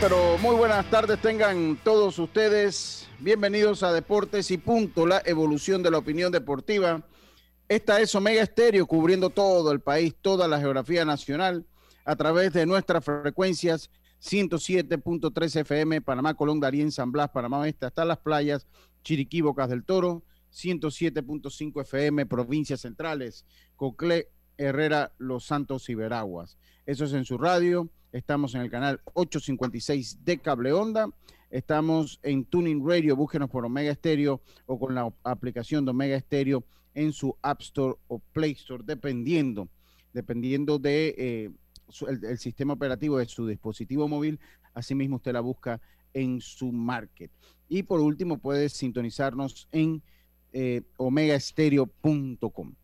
Pero muy buenas tardes tengan todos ustedes. Bienvenidos a Deportes y Punto, la evolución de la opinión deportiva. Esta es Omega Estéreo, cubriendo todo el país, toda la geografía nacional, a través de nuestras frecuencias 107.3 FM, Panamá, Colón, Darien, San Blas, Panamá Oeste, hasta las playas, Chiriquí, Bocas del Toro, 107.5 FM, provincias centrales, Coclé, Herrera, Los Santos y. Eso es en su radio Estamos en el canal 856 de Cable Onda. Estamos en Tuning Radio. Búsquenos por Omega Stereo o con la aplicación de Omega Stereo en su App Store o Play Store, dependiendo, dependiendo de eh, el, sistema operativo de su dispositivo móvil. Asimismo, usted la busca en su market. Y por último, puede sintonizarnos en eh, omegaestereo.com.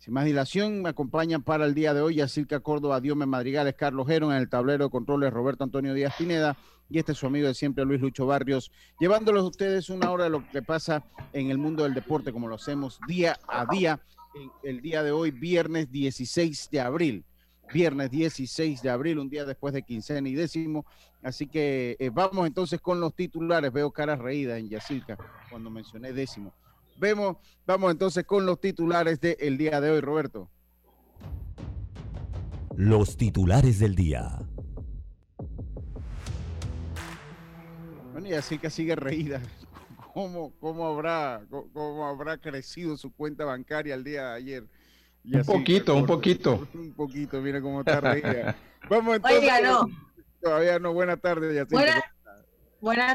Sin más dilación, me acompañan para el día de hoy Yacirca Córdoba, Diome Madrigales, Carlos Geron, en el tablero de controles Roberto Antonio Díaz Pineda y este es su amigo de siempre Luis Lucho Barrios, llevándolos a ustedes una hora de lo que pasa en el mundo del deporte como lo hacemos día a día. El día de hoy, viernes 16 de abril. Viernes 16 de abril, un día después de quincena y décimo. Así que eh, vamos entonces con los titulares. Veo caras reídas en Yacirca cuando mencioné décimo. Vemos, vamos entonces con los titulares del día de hoy, Roberto. Los titulares del día. Bueno, y así que sigue reída. ¿Cómo, cómo, habrá, cómo habrá crecido su cuenta bancaria el día de ayer? un poquito, un poquito. Un poquito, mira cómo está reída. Vamos entonces. Oiga, no. Todavía no, buena tarde, Buenas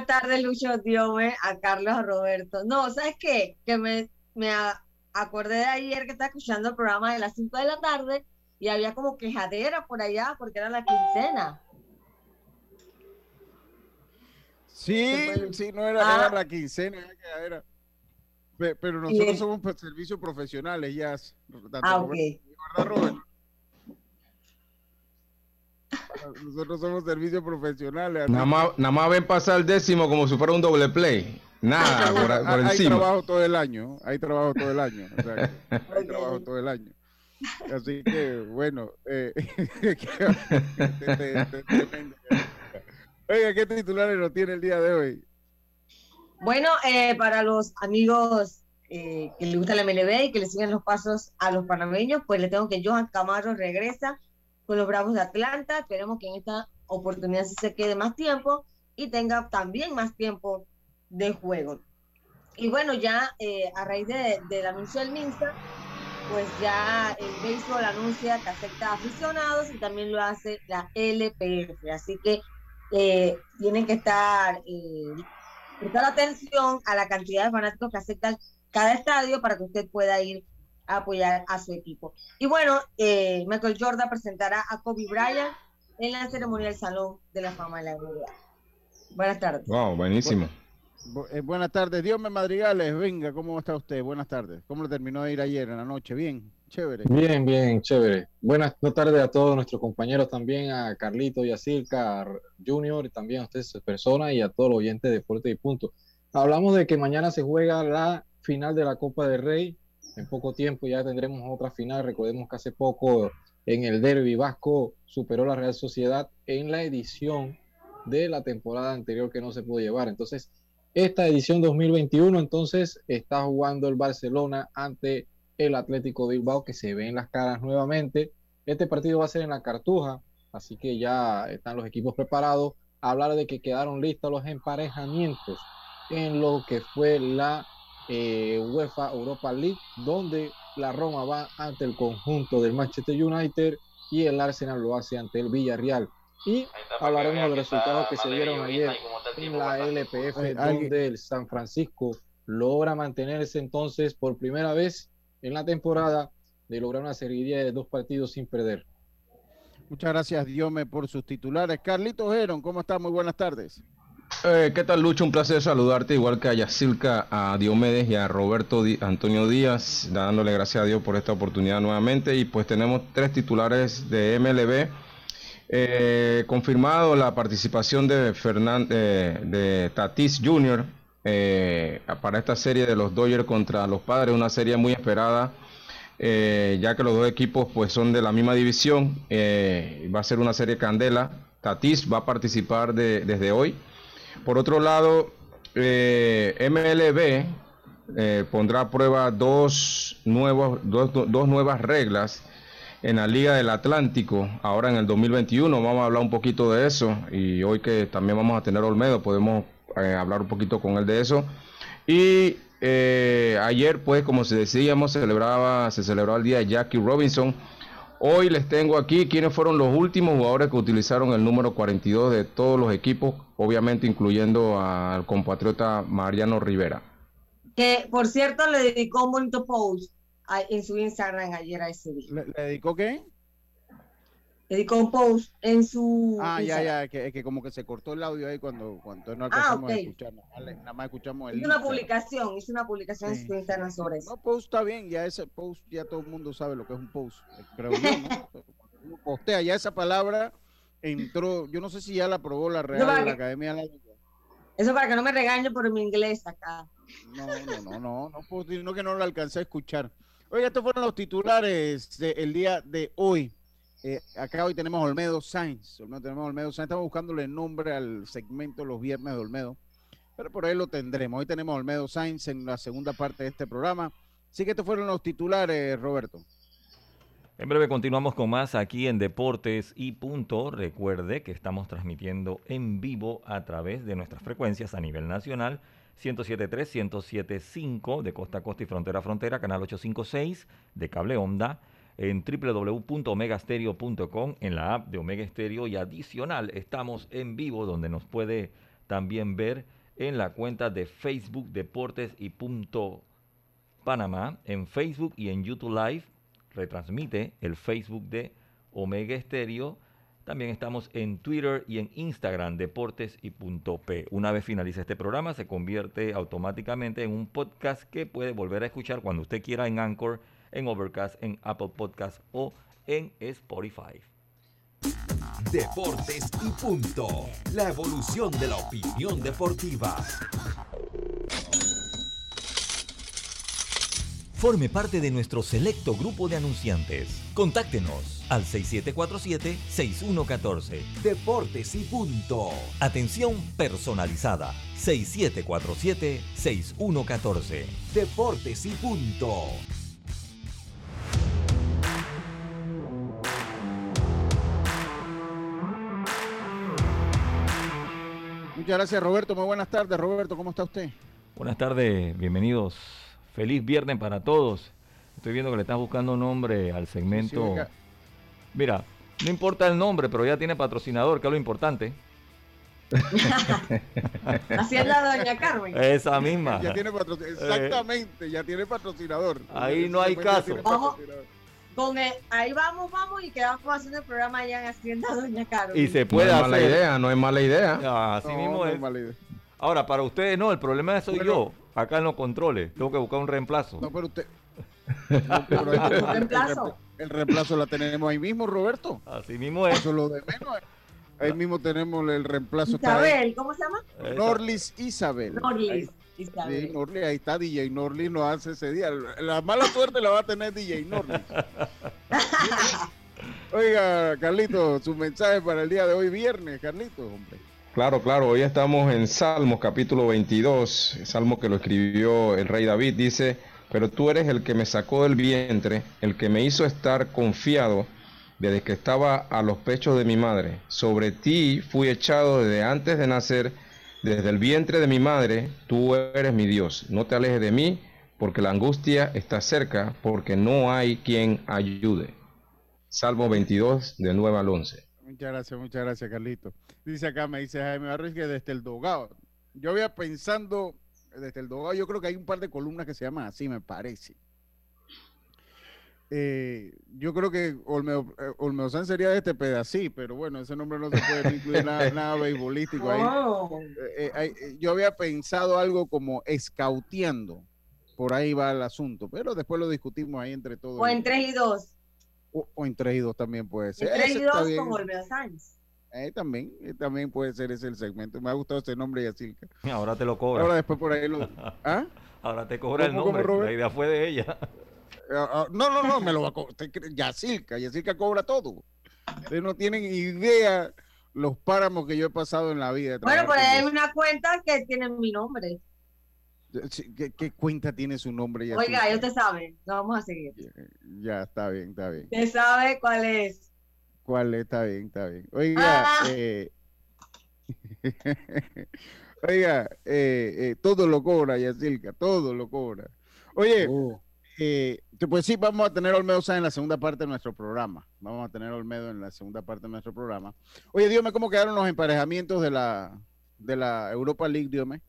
tardes, Lucho, Diome, a Carlos, a Roberto. No, ¿sabes qué? Que me, me acordé de ayer que estaba escuchando el programa de las 5 de la tarde y había como quejadera por allá porque era la quincena. Sí, sí, no era, ah. la quincena, era quejadera. Pero nosotros somos pues, servicios profesionales ya. Ah, ok. ¿Verdad, Roberto? Nosotros somos servicios profesionales. Nada más, nada más ven pasar el décimo como si fuera un doble play. Nada, por, por hay trabajo todo el año, hay trabajo todo el año. hay trabajo todo el año. Así que, bueno. Eh, Oiga, ¿qué titulares nos tiene el día de hoy? Bueno, eh, para los amigos eh, que le gusta la MLB y que le siguen los pasos a los panameños, pues le tengo que Johan Camaro regresa con los Bravos de Atlanta. Esperemos que en esta oportunidad se quede más tiempo y tenga también más tiempo de juego. Y bueno, ya eh, a raíz de, del anuncio del Minster, pues ya el béisbol anuncia que acepta aficionados y también lo hace la LPF. Así que eh, tienen que estar, eh, prestar atención a la cantidad de fanáticos que aceptan cada estadio para que usted pueda ir a apoyar a su equipo. Y bueno, eh, Michael Jordan presentará a Kobe Bryant en la ceremonia del Salón de la Fama de la NBA. Buenas tardes. Wow, buenísimo. Eh, buenas tardes, Dios me madrigales, venga, ¿cómo está usted? Buenas tardes. ¿Cómo le terminó de ir ayer en la noche? Bien, chévere. Bien, bien, chévere. Buenas tardes a todos nuestros compañeros también, a Carlito y a Circa Junior, y también a ustedes, persona, y a todos los oyentes de Deporte y Punto. Hablamos de que mañana se juega la final de la Copa del Rey. En poco tiempo ya tendremos otra final. Recordemos que hace poco en el Derby Vasco superó la Real Sociedad en la edición de la temporada anterior que no se pudo llevar. Entonces, esta edición 2021, entonces, está jugando el Barcelona ante el Atlético Bilbao, que se ve en las caras nuevamente. Este partido va a ser en la Cartuja, así que ya están los equipos preparados. Hablar de que quedaron listos los emparejamientos en lo que fue la eh, UEFA Europa League, donde la Roma va ante el conjunto del Manchester United y el Arsenal lo hace ante el Villarreal. Y hablaremos de los resultados que se dieron ayer en la LPF, donde el San Francisco logra mantenerse entonces por primera vez en la temporada de lograr una serie de dos partidos sin perder. Muchas gracias, Diome, por sus titulares. Carlitos Heron, ¿cómo está? Muy buenas tardes. Eh, ¿Qué tal, Lucho? Un placer saludarte, igual que a Yacilca, a Diomedes y a Roberto Antonio Díaz, dándole gracias a Dios por esta oportunidad nuevamente. Y pues tenemos tres titulares de MLB. Eh, confirmado la participación de, de Tatis Jr. Eh, para esta serie de los Dodgers contra los Padres, una serie muy esperada, ya que los dos equipos pues son de la misma división. va a ser una serie candela. Tatis va a participar desde hoy. Por otro lado, eh, MLB eh, pondrá a prueba dos, nuevos, dos, dos, nuevas reglas en la Liga del Atlántico, ahora en el 2021. Vamos a hablar un poquito de eso y hoy que también vamos a tener Olmedo, podemos eh, hablar un poquito con él de eso. Y ayer, pues, como se decíamos, celebraba, se celebró el día de Jackie Robinson Hoy les tengo aquí quiénes fueron los últimos jugadores que utilizaron el número 42 de todos los equipos, obviamente incluyendo al compatriota Mariano Rivera. Que por cierto le dedicó un bonito post en su Instagram ayer a ese día. ¿Le, dedicó qué? Un post en su. Ah, ya, ya, que, que como que se cortó el audio ahí cuando, cuando no ah, alcanzamos a escuchar. Nada más, escuchamos el. Hizo una publicación, hizo una publicación en su Instagram sobre eso. No, post está bien, ya ese post, ya todo el mundo sabe lo que es un post. Creo yo, ¿no? postea, ya esa palabra entró, yo no sé si ya la aprobó la Real la Academia de la Eso para que no me regañe por mi inglés acá. No, no, no, no, no, no que no lo alcancé a escuchar. Oiga, estos fueron los titulares del día de hoy. Eh, acá hoy tenemos Olmedo Sainz. Olmedo, tenemos Olmedo Sainz. Estamos buscándole nombre al segmento los viernes de Olmedo. Pero por ahí lo tendremos. Hoy tenemos Olmedo Sainz en la segunda parte de este programa. Así que estos fueron los titulares, Roberto. En breve continuamos con más aquí en Deportes y Punto. Recuerde que estamos transmitiendo en vivo a través de nuestras frecuencias a nivel nacional. 107.3, 107.5 de costa a costa y frontera a frontera, canal 856 de cable onda en www.omegastereo.com, en la app de Omega Stereo y adicional estamos en vivo donde nos puede también ver en la cuenta de Facebook Deportes y Punto Panamá, en Facebook y en YouTube Live, retransmite el Facebook de Omega Stereo. También estamos en Twitter y en Instagram, Deportes y punto P. Una vez finalice este programa, se convierte automáticamente en un podcast que puede volver a escuchar cuando usted quiera en Anchor en Overcast, en Apple Podcast o en Spotify. Deportes y punto. La evolución de la opinión deportiva. Forme parte de nuestro selecto grupo de anunciantes. Contáctenos al 6747-6114. Deportes y punto. Atención personalizada. 6747-6114. Deportes y punto. Muchas gracias, Roberto. Muy buenas tardes, Roberto. ¿Cómo está usted? Buenas tardes, bienvenidos. Feliz viernes para todos. Estoy viendo que le estás buscando nombre al segmento. Mira, no importa el nombre, pero ya tiene patrocinador, que es lo importante. Hacienda Doña Carmen. Esa misma. Ya tiene patrocinador. Exactamente, ya tiene patrocinador. Ahí no hay caso. Ojo. Con el- ahí vamos, vamos y quedamos haciendo el programa allá en Hacienda Doña Carmen. Y se No puede es hacer. mala idea, no es mala idea. Ah, Así No, mismo no es. mala idea. Ahora, para ustedes no, el problema soy Bueno. yo. Acá en los controles. Tengo que buscar un reemplazo. No, pero usted. No, pero el, Reemplazo. el reemplazo la tenemos ahí mismo, Roberto. Así mismo es. Eso es lo de menos. Ahí mismo tenemos el reemplazo. Isabel, ¿cómo se llama? Norlis Isabel. Norlis. Ahí- Isabel. Sí, Norlis, ahí está DJ Norlis, lo hace ese día. La mala suerte la va a tener DJ Norlis. Oiga, Carlito, su mensaje para el día de hoy, viernes, Carlito, hombre. Claro, claro, hoy estamos en Salmos capítulo 22, salmo que lo escribió el rey David, dice, pero tú eres el que me sacó del vientre, el que me hizo estar confiado desde que estaba a los pechos de mi madre. Sobre ti fui echado desde antes de nacer, desde el vientre de mi madre, tú eres mi Dios. No te alejes de mí, porque la angustia está cerca, porque no hay quien ayude. Salmo 22, del 9 al 11. Muchas gracias, muchas gracias, Carlito. Dice acá, me dice Jaime Barros que desde el Dogado. Yo había pensando, desde el Dogado, yo creo que hay un par de columnas que se llaman así, me parece. Eh, yo creo que Olmeo, eh, Olmeozán sería de este pedacito, pero bueno, ese nombre no se puede incluir nada, nada beisbolístico ahí. Oh. Eh, eh, eh, yo había pensado algo como escauteando. Por ahí va el asunto, pero después lo discutimos ahí entre todos. O en 3 y 2. o, o en 3 y 2 también puede En ser. 3 Ese y está 2 bien. con Olveo Sánchez. Eh, también, eh, también puede ser ese el segmento. Me ha gustado este nombre, Yacirca. Ahora te lo cobra. Ahora después por ahí lo... ¿Ah? Ahora te cobra el ¿Cómo, cómo, nombre. La idea fue de ella. Ah, ah, no, no, no, me lo va a cobrar. Yacirca, Yacirca cobra todo. Ustedes no tienen idea los páramos que yo he pasado en la vida. Bueno, ahí hay una cuenta que tiene mi nombre. ¿Qué, qué cuenta tiene su nombre? Oiga, Yacirca? ya usted sabe. No vamos a seguir. Ya, está bien, está bien. Usted sabe cuál es. ¿Cuál es? Está bien, está bien. Oiga, Ah. eh, oiga, eh, eh, todo lo cobra, Yacirca, todo lo cobra. Oye, Uh, eh, pues sí, vamos a tener Olmedo Sáenz en la segunda parte de nuestro programa. Vamos a tener Olmedo en la segunda parte de nuestro programa. Oye, dígame cómo quedaron los emparejamientos de la, de la Europa League, dígame.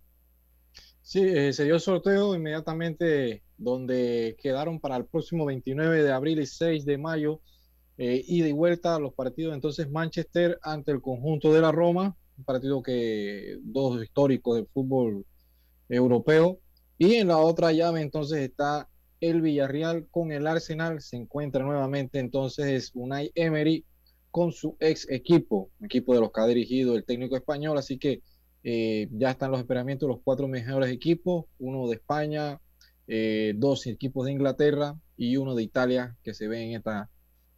Sí, eh, se dio el sorteo inmediatamente donde quedaron para el próximo 29 de abril y 6 de mayo, eh, ida y vuelta a los partidos. Entonces, Manchester ante el conjunto de la Roma, un partido que dos históricos del fútbol europeo. Y en la otra llave, entonces, está el Villarreal con el Arsenal. Se encuentra nuevamente entonces Unai Emery con su ex equipo, equipo de los que ha dirigido el técnico español. Así que eh, ya están los esperamientos los cuatro mejores equipos, uno de España, eh, dos equipos de Inglaterra y uno de Italia que se ve en esta,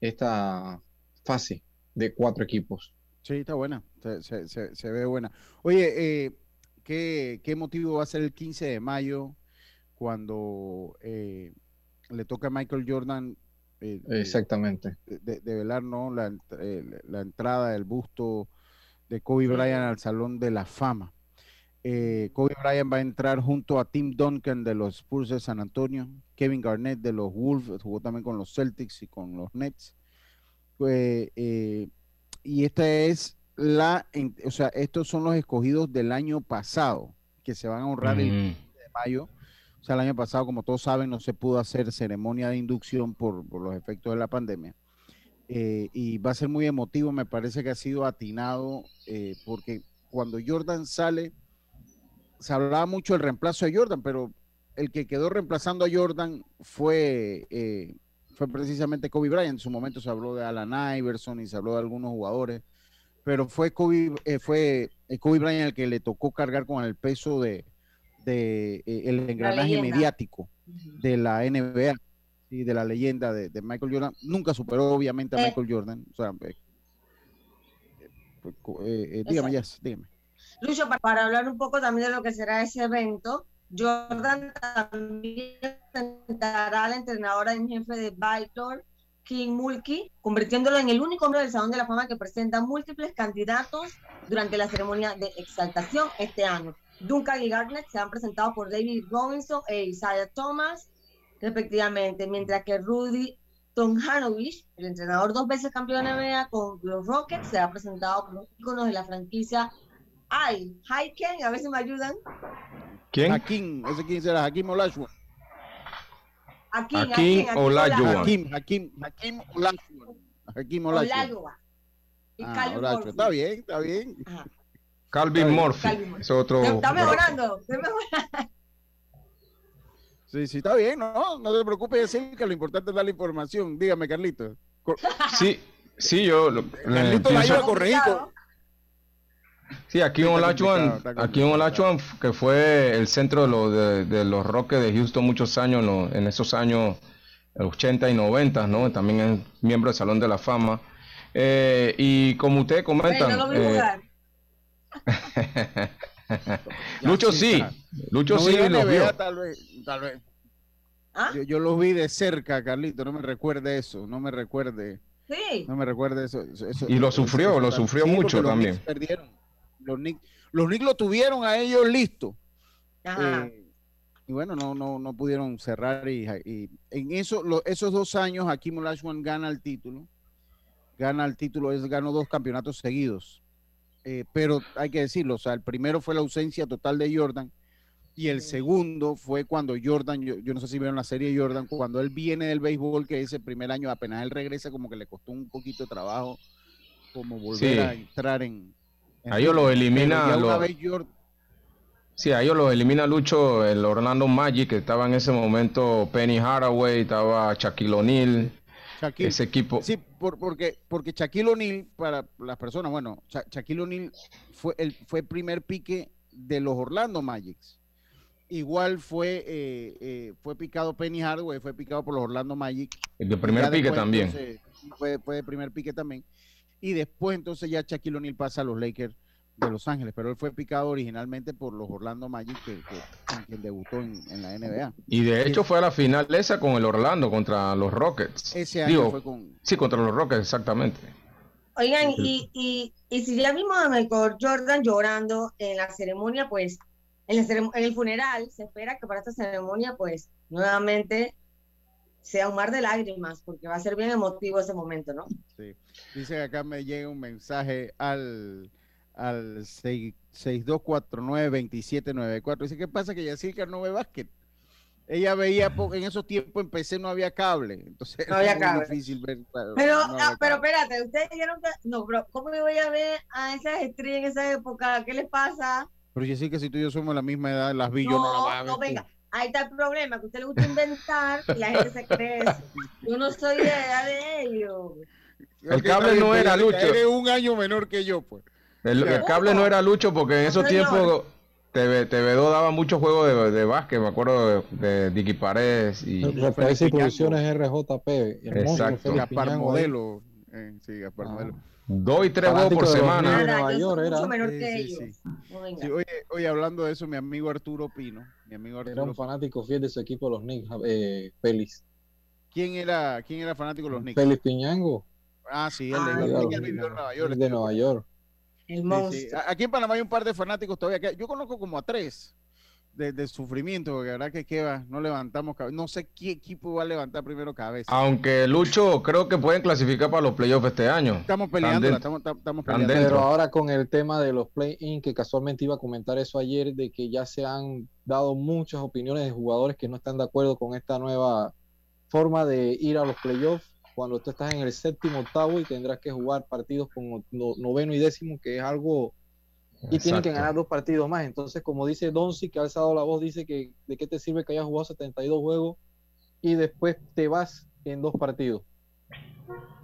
esta fase de cuatro equipos. Sí, está buena, se, se- se- se ve buena. Oye, eh, ¿qué, qué motivo va a ser el 15 de mayo cuando eh, le toca a Michael Jordan eh, eh, Exactamente. de, velar ¿no? la, ent- eh, la entrada del busto de Kobe Bryant al Salón de la Fama? Kobe Bryant va a entrar junto a Tim Duncan de los Spurs de San Antonio, Kevin Garnett de los Wolves, jugó también con los Celtics y con los Nets. Pues, y esta es la, o sea, estos son los escogidos del año pasado, que se van a honrar el Mm. de mayo. O sea, el año pasado, como todos saben, no se pudo hacer ceremonia de inducción por, por los efectos de la pandemia. Eh, y va a ser muy emotivo, me parece que ha sido atinado, eh, porque cuando Jordan sale, se hablaba mucho del reemplazo de Jordan, pero el que quedó reemplazando a Jordan fue, eh, fue precisamente Kobe Bryant. En su momento se habló de Alan Iverson y se habló de algunos jugadores, pero fue Kobe, fue Kobe Bryant el que le tocó cargar con el peso de, de eh, el engranaje mediático de la NBA y de la leyenda de, de Michael Jordan. Nunca superó obviamente a Eh. Michael Jordan. O sea, eh, dígame, dígame. Lucho, para, para hablar un poco también de lo que será ese evento, Jordan también presentará a la entrenadora en jefe de Baylor, King Mulkey, convirtiéndolo en el único hombre del Salón de la Fama que presenta múltiples candidatos durante la ceremonia de exaltación este año. Duncan y Garnett se han presentado por David Robinson e Isaiah Thomas, respectivamente, mientras que Rudy Tomjanovich, el entrenador dos veces campeón de NBA con los Rockets, se ha presentado por los íconos de la franquicia Ay, Haiken, a ver si me ayudan. ¿Quién? Hakim, ese quién será, Hakim Olajuwon. Aquí, Hakeem Olajuwon. Hakim, Hakim, Hakim Olajuwon. Hakim Olajuwon. Olajuwon. Ah, Olajuwon. Está bien, está bien. Ajá. Calvin Calvin Murphy. Murphy. Es otro. Está mejorando, está mejorando. Sí, sí, está bien, no, no te preocupes, decir que lo importante es dar la información. Dígame, Carlito. Sí, sí, yo. lo- le Carlito la iba a corregir. con- Sí, aquí en está aquí en. Olajuwon, que fue el centro de, los de, de los Rockets de Houston muchos años, en esos años 80 y 90, ¿no? También es miembro del Salón de la Fama. Eh, y como ustedes comentan, no eh. Lucho sí. Lucho No sí los NBA, vio. Tal vez, tal vez. ¿Ah? Yo, yo los vi de cerca, Carlito, no me recuerde eso, no me recuerde, Sí. no me recuerde eso. eso- eso- Y lo sufrió, eso lo sufrió sí, mucho los también. Knicks perdieron. Los Knicks, los Knicks lo tuvieron a ellos listos. Ajá. Eh, y bueno, no, no, no pudieron cerrar y, y en eso, lo- esos dos años Hakim Olajuwon gana el título, gana el título, es, ganó dos campeonatos seguidos. Eh, pero hay que decirlo, o sea, el primero fue la ausencia total de Jordan y el segundo fue cuando Jordan, yo, yo no sé si vieron la serie de Jordan, cuando él viene del béisbol, que ese primer año apenas él regresa, como que le costó un poquito de trabajo, como volver Sí. a entrar en... en A ellos ritmo. lo Pero elimina, ya una lo- vez Jordan, Sí, a ellos los elimina Lucho el Orlando Magic, que estaba en ese momento Penny Haraway, estaba Shaquille O'Neal, Shaquille, ese equipo. Sí, por- porque, porque Shaquille O'Neal, para las personas, bueno, Sha- Shaquille O'Neal fue el, fue el primer pique de los Orlando Magics. Igual fue, eh, eh, fue picado Penny Hardaway, fue picado por los Orlando Magic. El de primer pique después, también. entonces, fue, fue de primer pique también. Y después entonces ya Shaquille O'Neal pasa a los Lakers de Los Ángeles, pero él fue picado originalmente por los Orlando Magic, que, que- con quien debutó en, en la NBA. Y de hecho fue a la final esa con el Orlando contra los Rockets. Ese año Digo, fue con... Sí, contra los Rockets, exactamente. Oigan, y, y, y si ya vimos a Michael Jordan llorando en la ceremonia, pues, en, la cerem- en el funeral, se espera que para esta ceremonia, pues, nuevamente sea un mar de lágrimas, porque va a ser bien emotivo ese momento, ¿no? Sí. Dice que acá me llega un mensaje al, al 6- 6249-2794. Dice, ¿qué pasa? Que Yacirca no ve básquet. Ella veía, po- en esos tiempos en PC no había cable, entonces No era había muy cable. difícil ver. claro, Pero, no ah, había pero cable. espérate, ustedes dijeron que, no, pero ¿cómo me voy a ver a esas estrellas en esa época? ¿Qué les pasa? Pero Yacirca, si tú y yo somos la misma edad, las vi, yo no las a No, ver. no, venga. Ahí está el problema, que a usted le gusta inventar y la gente se cree eso. Yo no soy de la edad de ellos. El cable no era Lucho. Eres un año menor que yo, pues. El, el cable no era Lucho porque en esos tiempos TV, TV2 daba muchos juegos de, de básquet, me acuerdo de, de Dicky Paredes y Referencia y producciones RJP. el Exacto. Gaspar. Modelo. eh, sí, Gaspar Ah. Modelo. dos y tres juegos por de semana. Nada, Nueva yo York soy era. mucho menor Sí, que sí, ellos. sí. Sí, oye, oye, hablando de eso, mi amigo Arturo Pino. Mi amigo Era Arturo un fanático fiel de su equipo, los Knicks, eh, Félix. ¿Quién era, quién era fanático de los Knicks? Félix Piñango, Ah, sí, él, Ah, él- de, él los- vivió en Nueva York. de Nueva York. El Sí, sí. monstruo. A- Aquí en Panamá hay un par de fanáticos todavía. que- yo conozco como a tres de, de sufrimiento, porque la verdad que, no levantamos cabeza. No sé qué equipo va a levantar primero cabeza. Aunque Lucho creo que pueden clasificar para los playoffs este año. Estamos peleando, estamos, estamos peleando. dentro. Pero ahora con el tema de los play-in, que casualmente iba a comentar eso ayer, de que ya se han dado muchas opiniones de jugadores que no están de acuerdo con esta nueva forma de ir a los playoffs, cuando tú estás en el séptimo, octavo y tendrás que jugar partidos con no- noveno y décimo, que es algo... Y tienen que ganar dos partidos más. Entonces, como dice Donzi, que ha alzado la voz, dice que de qué te sirve que hayas jugado 72 juegos y después te vas en dos partidos.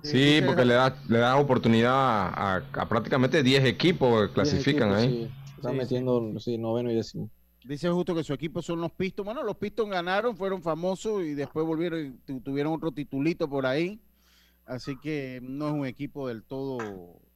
Sí, porque le da, le da oportunidad a, a prácticamente 10 equipos que clasifican ahí. sí. Están Sí, sí. metiendo sí, noveno y décimo. Dice justo que su equipo son los Pistons. Bueno, los Pistons ganaron, fueron famosos y después volvieron, tu- tuvieron otro titulito por ahí. Así que no es un equipo del todo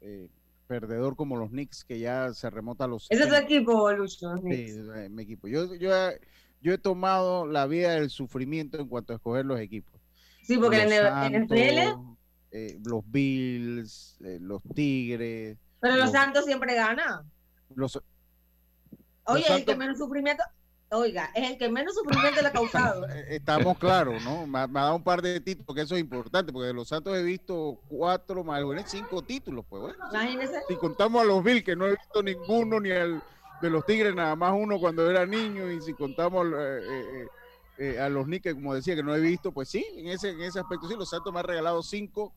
eh, perdedor como los Knicks, que ya se remota a los. Ese es tu 70. equipo, Lucho. Sí, mi equipo. Yo, yo, he- yo he tomado la vía del sufrimiento en cuanto a escoger los equipos. Sí, porque Los en en el NFL, Santos, eh, los Bills, eh, los Tigres, pero los los- Santos siempre ganan. los, Oye, el que Santos- menos sufrimiento, oiga, es el que menos sufrimiento le ha causado. Eh, Estamos claros, ¿no? Me, ha- dado un par de títulos, porque eso es importante, porque de los Santos he visto cuatro, más bueno, cinco títulos, pues bueno. Imagínese. Si contamos a los Bills, que no he visto ninguno, ni al de los Tigres, nada más uno cuando era niño, y si contamos eh, eh, eh, a los Knicks, que como decía, que no he visto, pues sí, en ese, en ese aspecto sí, los Santos me han regalado cinco,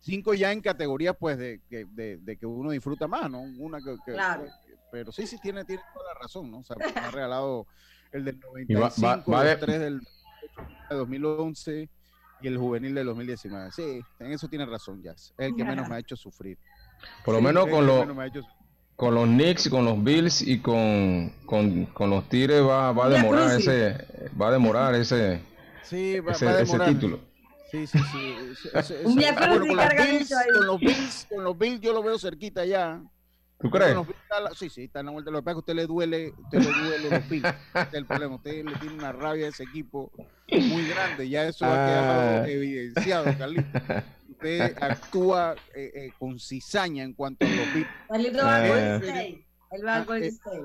cinco ya en categorías, pues, de, que- de, de que uno disfruta más, ¿no? Una que, que- Claro. Pero sí, sí, tiene, tiene toda la razón, ¿no? O sea, me ha regalado el del Y va- 95, va- va los de- tres del 2011 y el juvenil del 2019. Sí, en eso tiene razón, Jazz. Es el que menos me ha hecho sufrir. Por lo Sí, menos con el los menos me con los Knicks, con los Bills y con, con, con los Tigres va, va a demorar ese va a demorar ese, Sí, va, ese, va a ese demorar. título. Sí, sí, sí. Ese- ese- ese- bueno, Crucis con, los Bills, con los Bills, con los Bills yo lo veo cerquita ya. ¿Tú crees? los la- sí, sí, está en la vuelta. Lo que pasa es que a usted le duele, usted le duele los Bills. Ese es el problema. Usted le tiene una rabia a ese equipo muy grande. Ya eso ha quedado Ah. evidenciado, Carlito. Usted actúa eh, eh, con cizaña en cuanto a los Bills. Carlito va al Ah. Golden State. Él va Ah, Golden eh, State.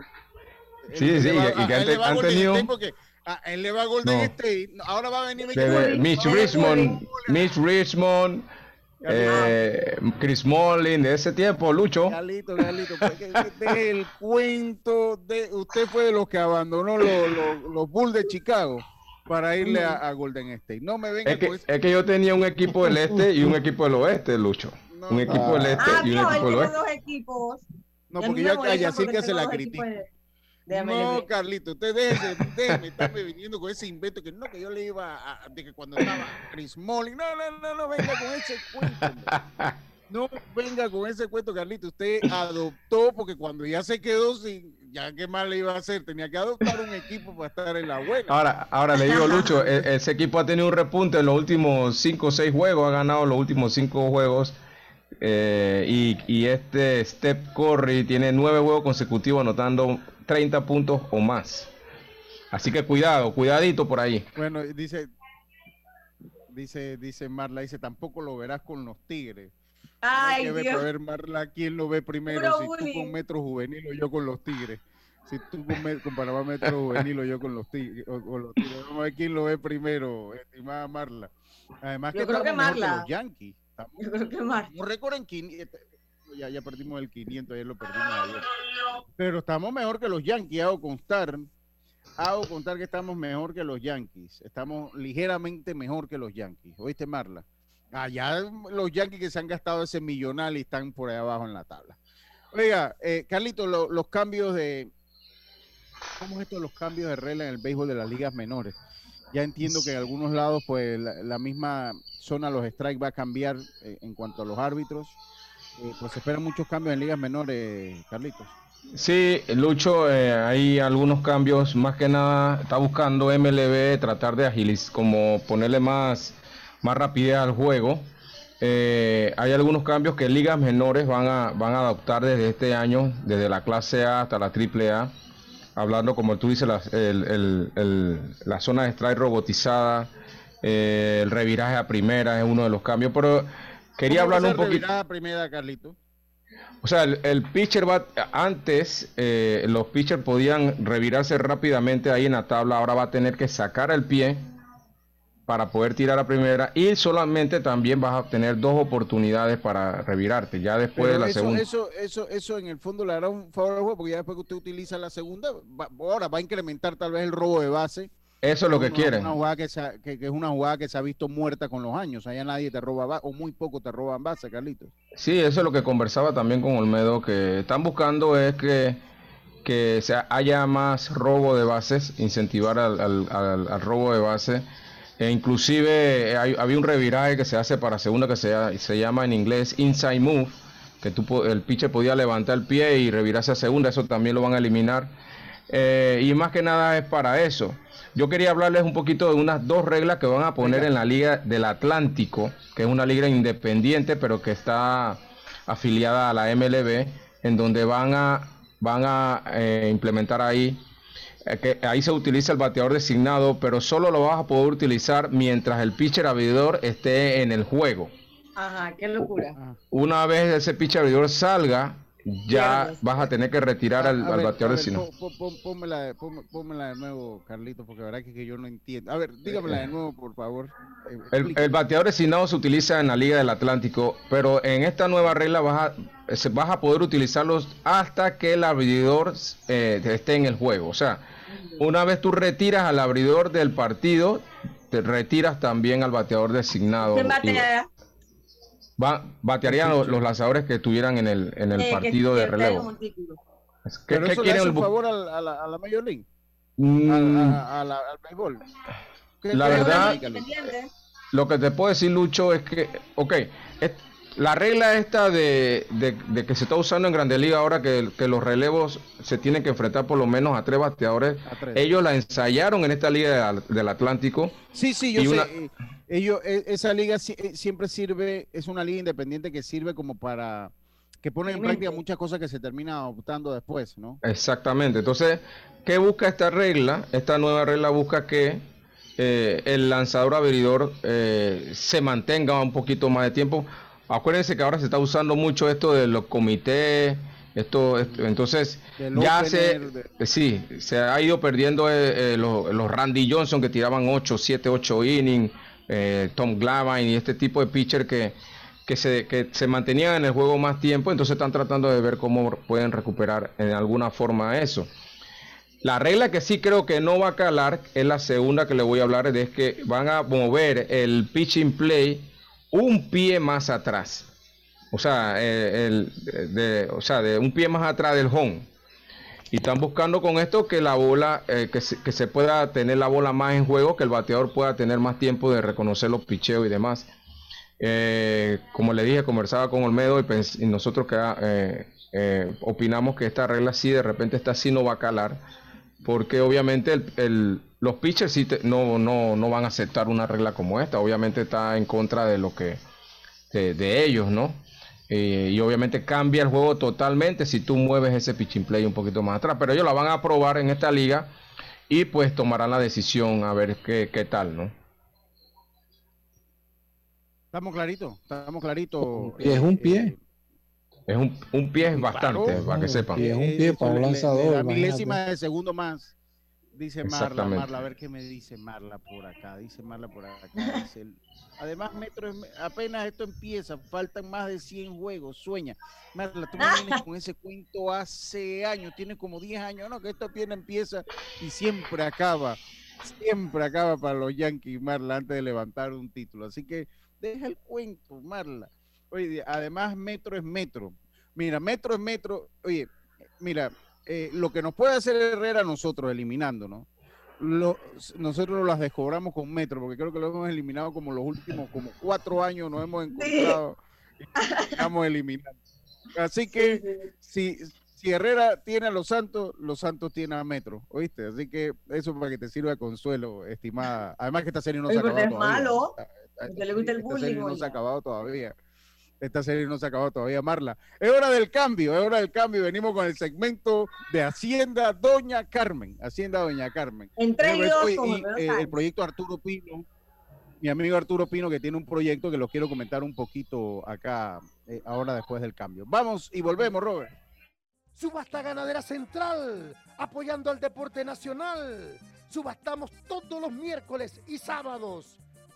Sí, sí, va- y- a- que a él han va a tenido- State porque a él le va a Golden No. State. Ahora va a venir De- de. Mitch Richmond. Mitch Richmond, eh, Chris Mullin, de ese tiempo, Lucho. Galito, Galito, deje el cuento de usted fue de los que abandonó los, los, los Bulls de Chicago para irle a, a Golden State. No me venga Es que, con es que yo tenía un equipo del este y un equipo del oeste, Lucho. No, Un equipo del este Ah, y un no, equipo del oeste. dos equipos. no porque yo a Yacirca se la critico. de- No. Carlito, usted déjese, déjeme estarme viniendo con ese invento que no, que yo le iba a, de que cuando estaba Chris Mullin, no, no, no, no venga con ese cuento. No venga con ese cuento, Carlito. Usted adoptó porque cuando ya se quedó sin, ya qué más le iba a hacer, tenía que adoptar un equipo para estar en la buena. Ahora, ahora le digo, Lucho, e- ese equipo ha tenido un repunte en los últimos 5 o 6 juegos, ha ganado los últimos 5 juegos. eh, y, y este Steph Curry tiene 9 juegos consecutivos anotando 30 puntos o más. Así que cuidado, cuidadito por ahí. Bueno, dice, dice, dice Marla, dice, tampoco lo verás con los Tigres. Ay, que Dios. ver, Marla, quién lo ve primero, Puro si tú con Metro Juvenil o yo con los Tigres. Si tú con, con Panamá Metro Juvenil o yo con los Tigres. o- o los Tigres. Vamos a ver quién lo ve primero, estimada Marla. Además Yo que creo que mejor Marla. los Yankees. Estamos, Yo creo que más. un récord en 500. Ya, ya perdimos el 500, ayer lo perdimos ayer. Pero estamos mejor que los Yankees, hago constar. Hago contar que estamos mejor que los Yankees. Estamos ligeramente mejor que los Yankees. ¿Oíste, Marla? Allá los Yankees que se han gastado ese millonal y están por ahí abajo en la tabla. Oiga, eh, Carlito, lo- los cambios de. ¿Cómo es esto los cambios de regla en el béisbol de las ligas menores? Ya entiendo que en algunos lados, pues la, la misma zona, los strikes va a cambiar eh, en cuanto a los árbitros. Eh, pues se esperan muchos cambios en ligas menores, Carlitos. Sí, Lucho, eh, hay algunos cambios, más que nada está buscando MLB tratar de agilizar, como ponerle más, más rapidez al juego. Eh, hay algunos cambios que ligas menores van a, van a adoptar desde este año, desde la clase A hasta la triple A, hablando como tú dices, la, el- la zona de strike robotizada, eh, el reviraje a primera es uno de los cambios, pero quería ¿Cómo va a hablar un poquito. primera, Carlito? O sea, el, el pitcher va, antes eh, los pitchers podían revirarse rápidamente ahí en la tabla, ahora va a tener que sacar el pie para poder tirar a primera y solamente también vas a tener dos oportunidades para revirarte, ya después de la eso, segunda. eso, eso, eso en el fondo le hará un favor al juego, porque ya después que usted utiliza la segunda, va- ahora va a incrementar tal vez el robo de base. Eso es lo que Una- quieren. Una jugada que, se ha- que- que es una jugada que se ha visto muerta con los años. Allá nadie te roba o muy poco te roban base, Carlitos. Sí, eso es lo que conversaba también con Olmedo, que están buscando es que, que se haya más robo de bases, incentivar al, al- al- al robo de base. E inclusive eh, hay- había un reviraje que se hace para segunda que se, se llama en inglés inside move, que tú, el pitcher podía levantar el pie y revirarse a segunda, eso también lo van a eliminar. Eh, y más que nada es para eso. Yo quería hablarles un poquito de unas dos reglas que van a poner en la Liga del Atlántico, que es una liga independiente, pero que está afiliada a la MLB, en donde van a, van a eh, implementar ahí, eh, que ahí se utiliza el bateador designado, pero solo lo vas a poder utilizar mientras el pitcher abridor esté en el juego. Ajá, qué locura. Una vez ese pitcher abridor salga, ya vas a tener que retirar al, A ver, bateador ver, pónmela, de nuevo, Carlito, porque la verdad que, que yo no entiendo. A ver, dígamela de nuevo, por favor. Eh, El, bateador designado se utiliza en la Liga del Atlántico, pero en esta nueva regla vas a, se- vas a poder utilizarlos hasta que el abridor eh, esté en el juego. O sea, una vez tú retiras al abridor del partido, te retiras también al bateador designado. ¿Quién Y batea? Va- batearían los, los lanzadores que estuvieran en el, en el Eh, partido que de relevo. ¿Qué, Pero qué eso le quieren hace el un favor al- a, la, a la Major League, Mm, a- a la- al béisbol. ¿Qué- La verdad- lo que te puedo decir, Lucho, es que, ok, es- la regla esta de, de- de que se está usando en Grande Liga ahora que, que los relevos se tienen que enfrentar por lo menos a tres bateadores, A tres. ellos la ensayaron en esta liga del, del Atlántico. Sí, sí, yo y sé. una- eh, ellos, eh, esa liga eh, siempre sirve, es una liga independiente que sirve como para que pone en práctica muchas cosas que se terminan adoptando después, ¿no? Exactamente. Entonces, ¿qué busca esta regla? Esta nueva regla busca que eh, el lanzador abridor eh, se mantenga un poquito más de tiempo. Acuérdense que ahora se está usando mucho esto de los comités, esto, esto- entonces ya se, de- sí, se ha ido perdiendo eh, eh, los, los Randy Johnson que tiraban 8, 7, 8 innings, eh, Tom Glavine y este tipo de pitcher que, que, se, que se mantenían en el juego más tiempo, entonces están tratando de ver cómo pueden recuperar en alguna forma eso. La regla que sí creo que no va a calar es la segunda que le voy a hablar, es que van a mover el pitching play un pie más atrás. O sea, eh, el- de, o sea, de un pie más atrás del home. Y están buscando con esto que la bola, eh, que, se, pueda tener la bola más en juego, que el bateador pueda tener más tiempo de reconocer los picheos y demás. Eh, como le dije, conversaba con Olmedo y, nosotros que, eh, opinamos que esta regla sí, de repente esta sí no va a calar, porque obviamente los pitchers sí te- no, no, no van a aceptar una regla como esta, obviamente está en contra de lo que de ellos, ¿no? Eh, y obviamente cambia el juego totalmente si tú mueves ese pitching play un poquito más atrás, pero ellos la van a probar en esta liga y pues tomarán la decisión a ver qué, qué tal, ¿no? Estamos claritos, estamos pie es un pie. Es un, un pie es bastante, Claro. para que sepan. es un Eh, pie para un lanzador, imagínate. milésima de segundo más. Dice Marla. Marla, a ver qué me dice Marla por acá. Dice Marla por acá. dice el- Además, Metro, es- apenas esto empieza, faltan más de 100 juegos. Sueña. Marla, tú me vienes con ese cuento hace años, tiene como 10 años, ¿no? Que esto apenas empieza y siempre acaba. Siempre acaba para los Yankees, Marla, antes de levantar un título. Así que deja el cuento, Marla. Oye, además, Metro es Metro. Mira, Metro es Metro. Oye, mira, eh, lo que nos puede hacer Herrera nosotros eliminando, ¿no? Lo- nosotros las descobramos con Metro, porque creo que lo hemos eliminado como los últimos, como cuatro años nos hemos encontrado y estamos eliminando. Así que si, si Herrera tiene a los Santos, los Santos tienen a Metro, ¿oíste? Así que eso para que te sirva de consuelo, estimada. Además que esta serie no se ha acabado es todavía. malo. Esta- A usted le gusta el bullying, no se ha acabado todavía. Esta serie no se ha acabado todavía, Marla. Es hora del cambio, es hora del cambio. Venimos con el segmento de Hacienda Doña Carmen. Hacienda Doña Carmen. Entre ellos, eh, el proyecto Arturo Pino, mi amigo Arturo Pino, que tiene un proyecto que lo quiero comentar un poquito acá, eh, ahora después del cambio. Vamos y volvemos, Robert. Subasta Ganadera Central, apoyando al deporte nacional. Subastamos todos los miércoles y sábados,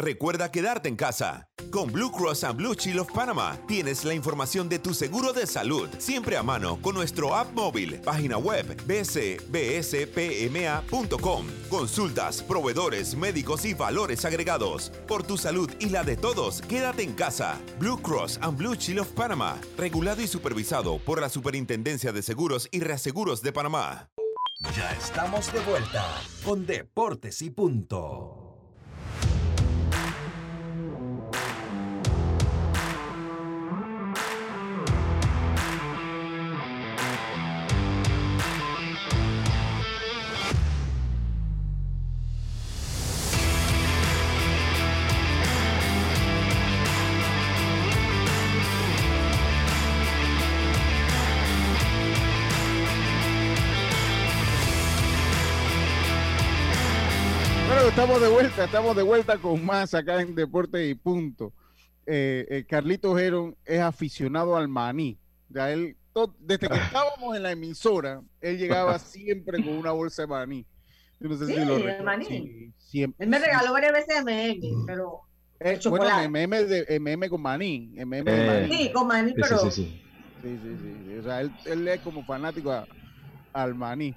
Recuerda quedarte en casa. Con Blue Cross and Blue Shield of Panama tienes la información de tu seguro de salud siempre a mano con nuestro app móvil, página web bcbspma.com. Consultas, proveedores, médicos y valores agregados. Por tu salud y la de todos, quédate en casa. Blue Cross and Blue Shield of Panama, regulado y supervisado por la Superintendencia de Seguros y Reaseguros de Panamá. Ya estamos de vuelta con Deportes y Punto. Estamos de vuelta, estamos de vuelta con más acá en Deporte y Punto. Eh, eh, Carlito Geron es aficionado al maní. Ya él, desde que estábamos en la emisora, él llegaba siempre con una bolsa de maní. Yo no sé Sí, si lo recuerdas. maní. Sí, siempre. Él me regaló varias veces MM, pero. Eh, bueno, MM, de, MM con maní. MM de Eh, maní. Sí, con maní, Sí, sí, pero. sí, sí. Sí, sí, sí, sí. O sea, él, él es como fanático a- al maní.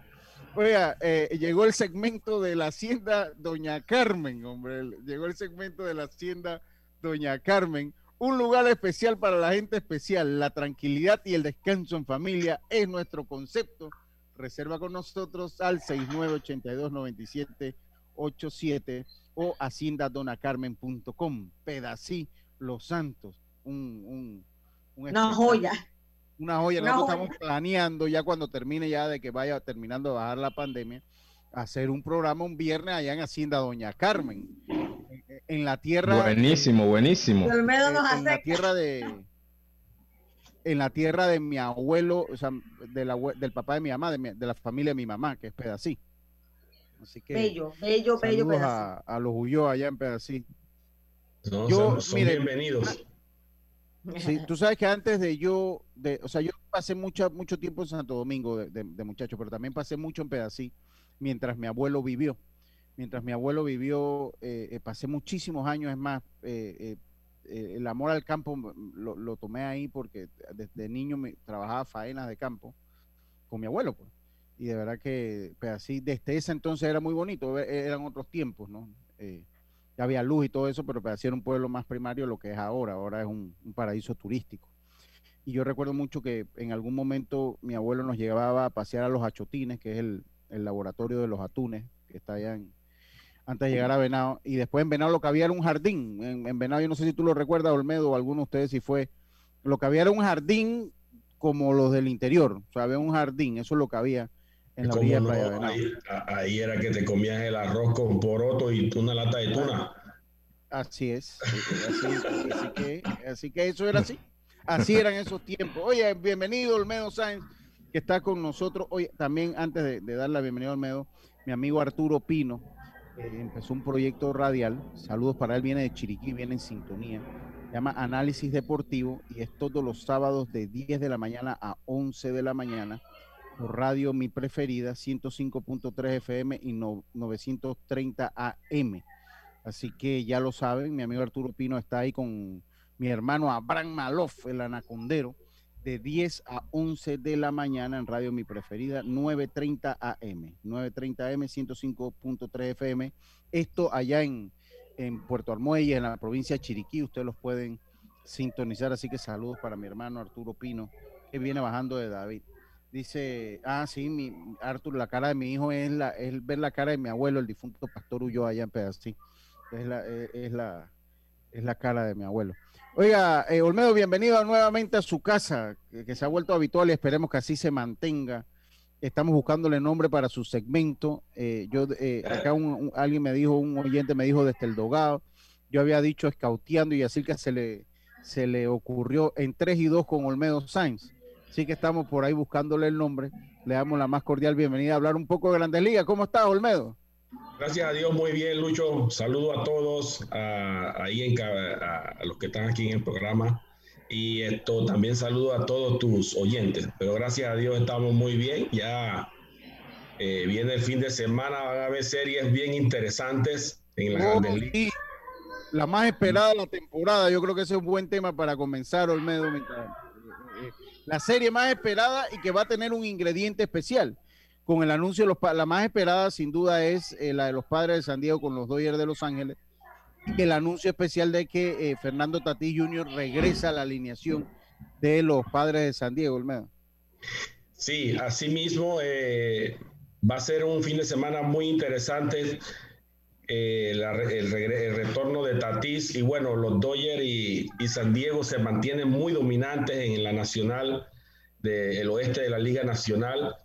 Oiga, eh, llegó el segmento de la hacienda Doña Carmen, hombre. Llegó el segmento de la hacienda Doña Carmen. Un lugar especial para la gente especial. La tranquilidad y el descanso en familia es nuestro concepto. Reserva con nosotros al 6982-9787 o haciendadonacarmen.com. Pedací, Los Santos. Un, un, un Una joya. Una joya. Una Nosotros joya. estamos planeando ya cuando termine ya de que vaya terminando de bajar la pandemia, hacer un programa un viernes allá en Hacienda Doña Carmen, en- en la tierra, Buenísimo, buenísimo. Olmedo en, la tierra de, en la tierra de mi abuelo, o sea, de la del papá de mi mamá, de, mi- de la familia de mi mamá, que es Pedací. Así que Bello, bello, bello a, a los Huyó allá en Pedací. No, Yo, son, son mire, bienvenidos. Sí, tú sabes que antes de yo, de, o sea, yo pasé mucha, mucho tiempo en Santo Domingo de, de- de muchacho, pero también pasé mucho en Pedací mientras mi abuelo vivió. Mientras mi abuelo vivió, eh, eh, pasé muchísimos años, es más, eh, eh, eh, el amor al campo lo, lo tomé ahí porque desde niño me, trabajaba faenas de campo con mi abuelo, pues. Y de verdad que Pedací, desde ese entonces era muy bonito, e- eran otros tiempos, ¿no? Ya había luz y todo eso, pero Pedací era un pueblo más primario lo que es ahora, ahora es un, un paraíso turístico. Y yo recuerdo mucho que en algún momento mi abuelo nos llevaba a pasear a los achotines, que es el, el laboratorio de los atunes, que está allá en, antes de llegar a Venado. Y después en Venado lo que había era un jardín. En, en Venado, yo no sé si tú lo recuerdas, Olmedo, o alguno de ustedes si fue. Lo que había era un jardín como los del interior. O sea, había un jardín, eso es lo que había en la ¿Cómo orilla de no? Playa de ahí, era que te comías el arroz con poroto y una lata de tuna. Así es. Así, así que, así que eso era así. Así eran esos tiempos. Oye, bienvenido Olmedo Sáenz, que está con nosotros. Oye, también antes de, de dar la bienvenida a Olmedo, mi amigo Arturo Pino eh, empezó un proyecto radial. Saludos para él, viene de Chiriquí, viene en sintonía. Se llama Análisis Deportivo y es todos los sábados de 10 de la mañana a 11 de la mañana por radio mi preferida 105.3 FM y no- 930 AM. Así que ya lo saben, mi amigo Arturo Pino está ahí con mi hermano Abraham Malof, el anacondero, de 10 a 11 de la mañana en radio mi preferida, 9.30 AM, 9.30 AM, 105.3 FM. Esto allá en, en Puerto Armuelle, en la provincia de Chiriquí, ustedes los pueden sintonizar, así que saludos para mi hermano Arturo Pino, que viene bajando de David. Dice, ah, sí, mi, Arturo, la cara de mi hijo es, la, es ver la cara de mi abuelo, el difunto pastor Ulloa allá en Pedací. Es la, es, es la, es la cara de mi abuelo. Oiga, eh, Olmedo, bienvenido nuevamente a su casa, que, se ha vuelto habitual y esperemos que así se mantenga. Estamos buscándole nombre para su segmento. Eh, yo, eh, acá un- alguien me dijo, un oyente me dijo desde el Dogado. Yo había dicho escauteando y así que se le, se le ocurrió en 3 y 2 con Olmedo Sainz. Así que estamos por ahí buscándole el nombre. Le damos la más cordial bienvenida a hablar un poco de Grandes Ligas. ¿Cómo estás, Olmedo? Gracias a Dios, muy bien, Lucho. Saludo a todos, a, ahí en, a, a los que están aquí en el programa. Y esto también saludo a todos tus oyentes. Pero gracias a Dios estamos muy bien. Ya eh, viene el fin de semana, van a haber series bien interesantes en la Oh, Grandes Ligas. sí. La más esperada de la temporada. Yo creo que ese es un buen tema para comenzar, Olmedo. mientras- eh, eh, La serie más esperada y que va a tener un ingrediente especial. Con el anuncio, de los, la más esperada sin duda es eh, la de los padres de San Diego con los Dodgers de Los Ángeles. El anuncio especial de que eh, Fernando Tatís Jr. regresa a la alineación de los padres de San Diego, Olmedo. Sí, así mismo eh, va a ser un fin de semana muy interesante. Eh, el, retorno de Tatis y bueno, los Dodgers y, San Diego se mantienen muy dominantes en la nacional del oeste de la Liga Nacional.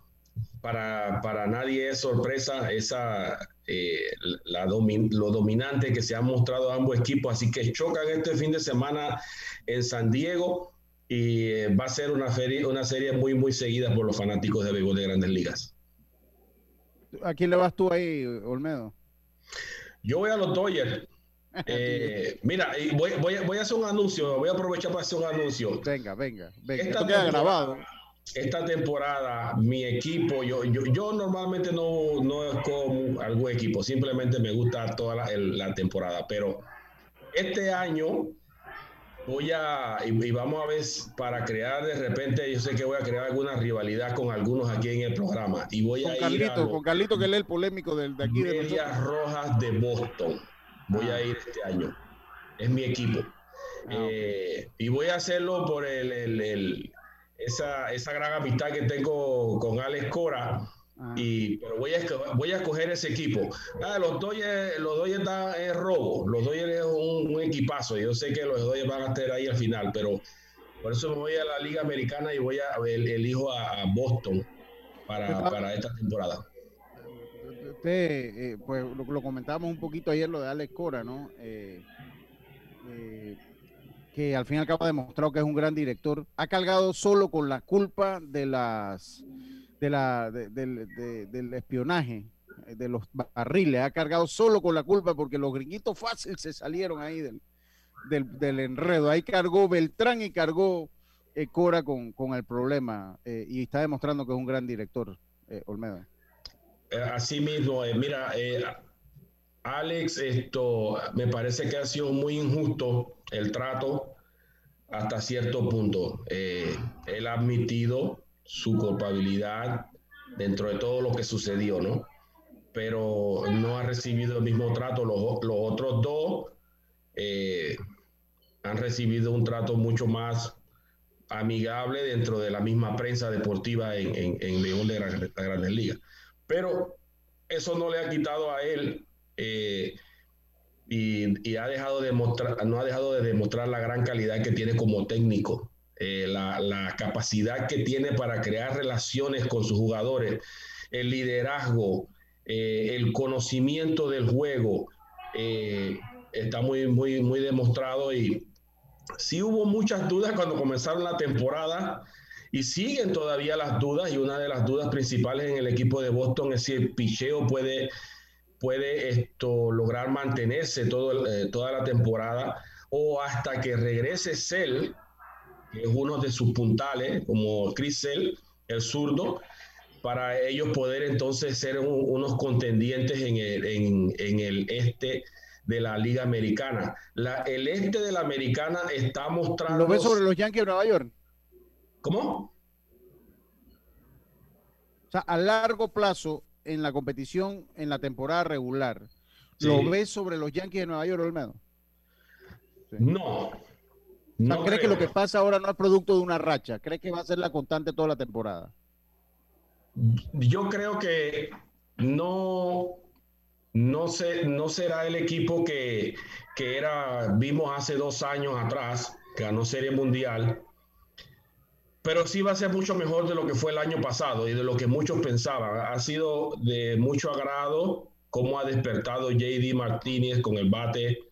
Para, para nadie es sorpresa esa eh, la domin- lo dominante que se han mostrado ambos equipos, así que chocan este fin de semana en San Diego y eh, va a ser una, ferie- una serie muy, muy seguida por los fanáticos de béisbol de grandes ligas. ¿A quién le vas tú ahí, Olmedo? Yo voy a los Dodgers. Eh, mira, voy, voy a- voy a hacer un anuncio, voy a aprovechar para hacer un anuncio. Venga, venga, venga. Esta Esto queda temporada- grabado. Esta temporada, mi equipo, yo, yo, yo normalmente no, no escojo algún equipo, simplemente me gusta toda la, el- la temporada, pero este año voy a, y, y vamos a ver, para crear de repente, yo sé que voy a crear alguna rivalidad con algunos aquí en el programa, y voy Con a ir a los con Carlito, que es el polémico del, de aquí de. Medias Rojas de Boston. Voy a ir este año. Es mi equipo. Eh, y voy a hacerlo por el, el- el- esa, esa gran amistad que tengo con Alex Cora. Y, pero voy a, voy a escoger ese equipo. Ah, los Dodgers, los Dodgers están en robo. Los Dodgers es un, un equipazo. Yo sé que los Dodgers van a estar ahí al final, pero por eso me voy a la Liga Americana y voy a el- elijo a, a Boston para, para esta temporada. Usted, eh, pues lo, lo comentábamos un poquito ayer, lo de Alex Cora, ¿no? Eh, eh, que al fin y al cabo ha demostrado que es un gran director. Ha cargado solo con la culpa de las de la de- de- del espionaje, eh, de los barriles. Ha cargado solo con la culpa porque los gringuitos fácil se salieron ahí del, del, enredo. Ahí cargó Beltrán y cargó eh, Cora con, con el problema. eh, y está demostrando que es un gran director, eh, Olmedo. Eh, Así mismo, mira, Alex, esto me parece que ha sido muy injusto el trato hasta cierto punto. Él ha admitido su culpabilidad dentro de todo lo que sucedió, ¿no? Pero no ha recibido el mismo trato. Los, los otros dos eh, han recibido un trato mucho más amigable dentro de la misma prensa deportiva en, en, béisbol de gran- la Grandes Ligas. Pero eso no le ha quitado a él eh, y, y ha dejado de mostrar, no ha dejado de demostrar la gran calidad que tiene como técnico, eh, la, capacidad que tiene para crear relaciones con sus jugadores, el liderazgo, eh, el conocimiento del juego, eh, está muy, muy, muy demostrado y sí hubo muchas dudas cuando comenzaron la temporada y siguen todavía las dudas y una de las dudas principales en el equipo de Boston es si el picheo puede, puede esto lograr mantenerse todo, toda la temporada o hasta que regrese Cell, que es uno de sus puntales, como Chris Cell, el zurdo, para ellos poder entonces ser un- unos contendientes en el, en- en el este de la Liga Americana. La, el este de la Americana está mostrando... ¿Lo ves sobre los Yankees de Nueva York? ¿Cómo? O sea, a largo plazo en la competición, en la temporada regular, Sí. ¿lo ves sobre los Yankees de Nueva York, Olmedo? No. O sea, No ¿Crees que lo que pasa ahora no es producto de una racha? ¿Crees que va a ser la constante toda la temporada? Yo creo que no, no, sé, no será el equipo que, que era, vimos hace dos años atrás, que ganó Serie Mundial, pero sí va a ser mucho mejor de lo que fue el año pasado y de lo que muchos pensaban. Ha sido de mucho agrado cómo ha despertado JD Martínez con el bate.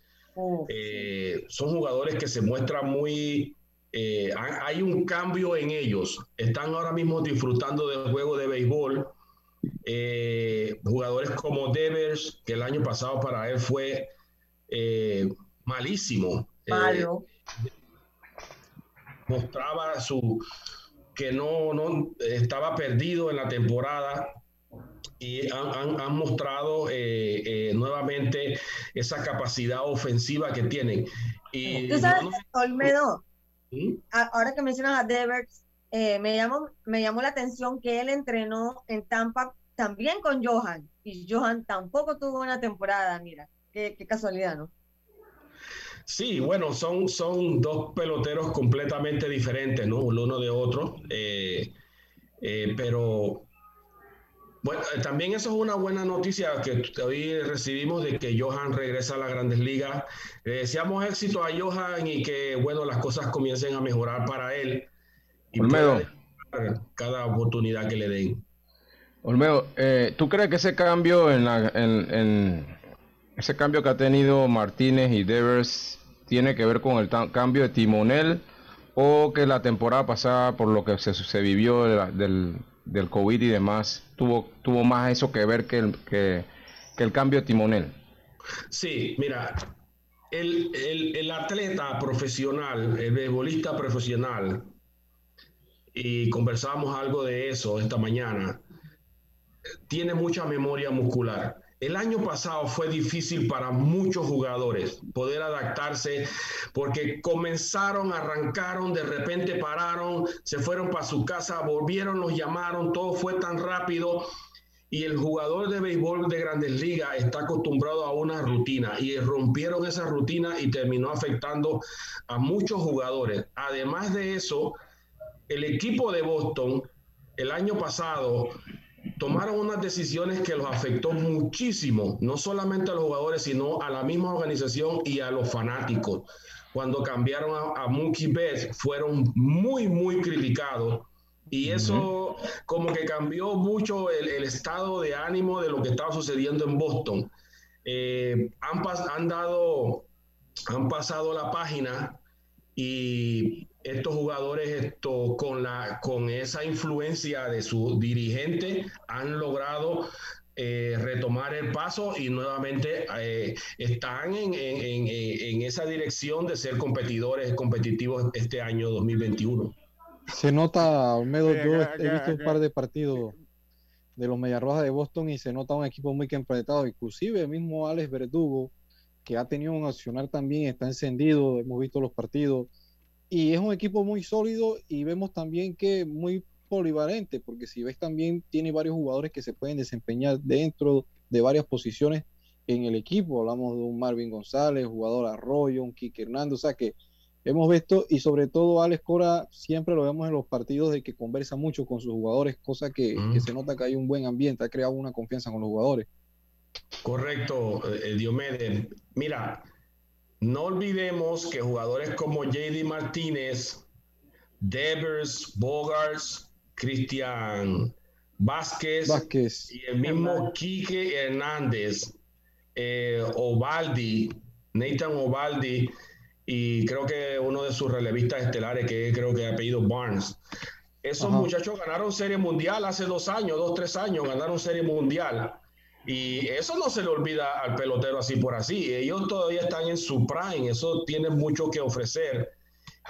Eh, son jugadores que se muestran muy eh, ha- hay un cambio en ellos. Están ahora mismo disfrutando del juego de béisbol. Eh, jugadores como Devers, que el año pasado para él fue malísimo. Malo. mostraba su que no, no estaba perdido en la temporada y han, han- han mostrado eh, eh, nuevamente esa capacidad ofensiva que tienen. Y Tú sabes, no nos- Olmedo, ¿Mm? ahora que mencionas a Devers, eh, me, llamó, me llamó la atención que él entrenó en Tampa también con Johan, y Johan tampoco tuvo una temporada, mira, qué, qué casualidad, ¿no? Sí, bueno, son, son dos peloteros completamente diferentes, ¿no? El uno de otro. eh, eh, pero bueno, eh, también eso es una buena noticia que hoy recibimos de que Johan regresa a las grandes ligas. Le deseamos éxito a Johan y que, bueno, las cosas comiencen a mejorar para él. Y Olmedo. cada oportunidad que le den. Olmedo, eh, ¿tú crees que ese cambio en, la, en, en- ese cambio que ha tenido Martínez y Devers tiene que ver con el cambio de timonel o que la temporada pasada por lo que se, se vivió de la- del, del COVID y demás tuvo tuvo más eso que ver que el, que, que el cambio de timonel? Sí, mira, el, el- el atleta profesional, el beisbolista profesional, y conversamos algo de eso esta mañana, tiene mucha memoria muscular. El año pasado fue difícil para muchos jugadores poder adaptarse porque comenzaron, arrancaron, de repente pararon, se fueron para su casa, volvieron, los llamaron, todo fue tan rápido y el jugador de béisbol de grandes ligas está acostumbrado a una rutina y rompieron esa rutina y terminó afectando a muchos jugadores. Además de eso, el equipo de Boston el año pasado tomaron unas decisiones que los afectó muchísimo, no solamente a los jugadores, sino a la misma organización y a los fanáticos. Cuando cambiaron a, a Mookie Betts, fueron muy, muy criticados. Y eso como que cambió mucho el, el estado de ánimo de lo que estaba sucediendo en Boston. Eh, han, pas- han dado, han pasado la página y esto, con, la, con esa influencia de su dirigente han logrado eh, retomar el paso y nuevamente eh, están en, en- en- en esa dirección de ser competidores competitivos este año 2021. Se nota, Olmedo, Sí, yo acá, he acá, visto un acá. par de partidos de los Mediarrojas de Boston y se nota un equipo muy completado, inclusive el mismo Alex Verdugo, que ha tenido un accionar también, está encendido, hemos visto los partidos, y es un equipo muy sólido y vemos también que muy polivalente, porque si ves también tiene varios jugadores que se pueden desempeñar dentro de varias posiciones en el equipo, hablamos de un Marvin González, jugador Arroyo, un Kike Hernández, o sea que hemos visto y sobre todo Alex Cora siempre lo vemos en los partidos de que conversa mucho con sus jugadores, cosa que, que se nota que hay un buen ambiente, ha creado una confianza con los jugadores. Correcto, eh, Diomedes. Mira, no olvidemos que jugadores como JD Martínez, Devers, Bogarts, Cristian Vázquez, Vázquez. y el mismo Quique Hernández, eh, Ovaldi, Nathan Ovaldi, y creo que uno de sus relevistas estelares, que creo que apellido Barnes. Esos Ajá. muchachos ganaron Serie Mundial hace dos años, dos, tres años, ganaron Serie Mundial. Y eso no se le olvida al pelotero así por así. Ellos todavía están en su prime, eso tiene mucho que ofrecer.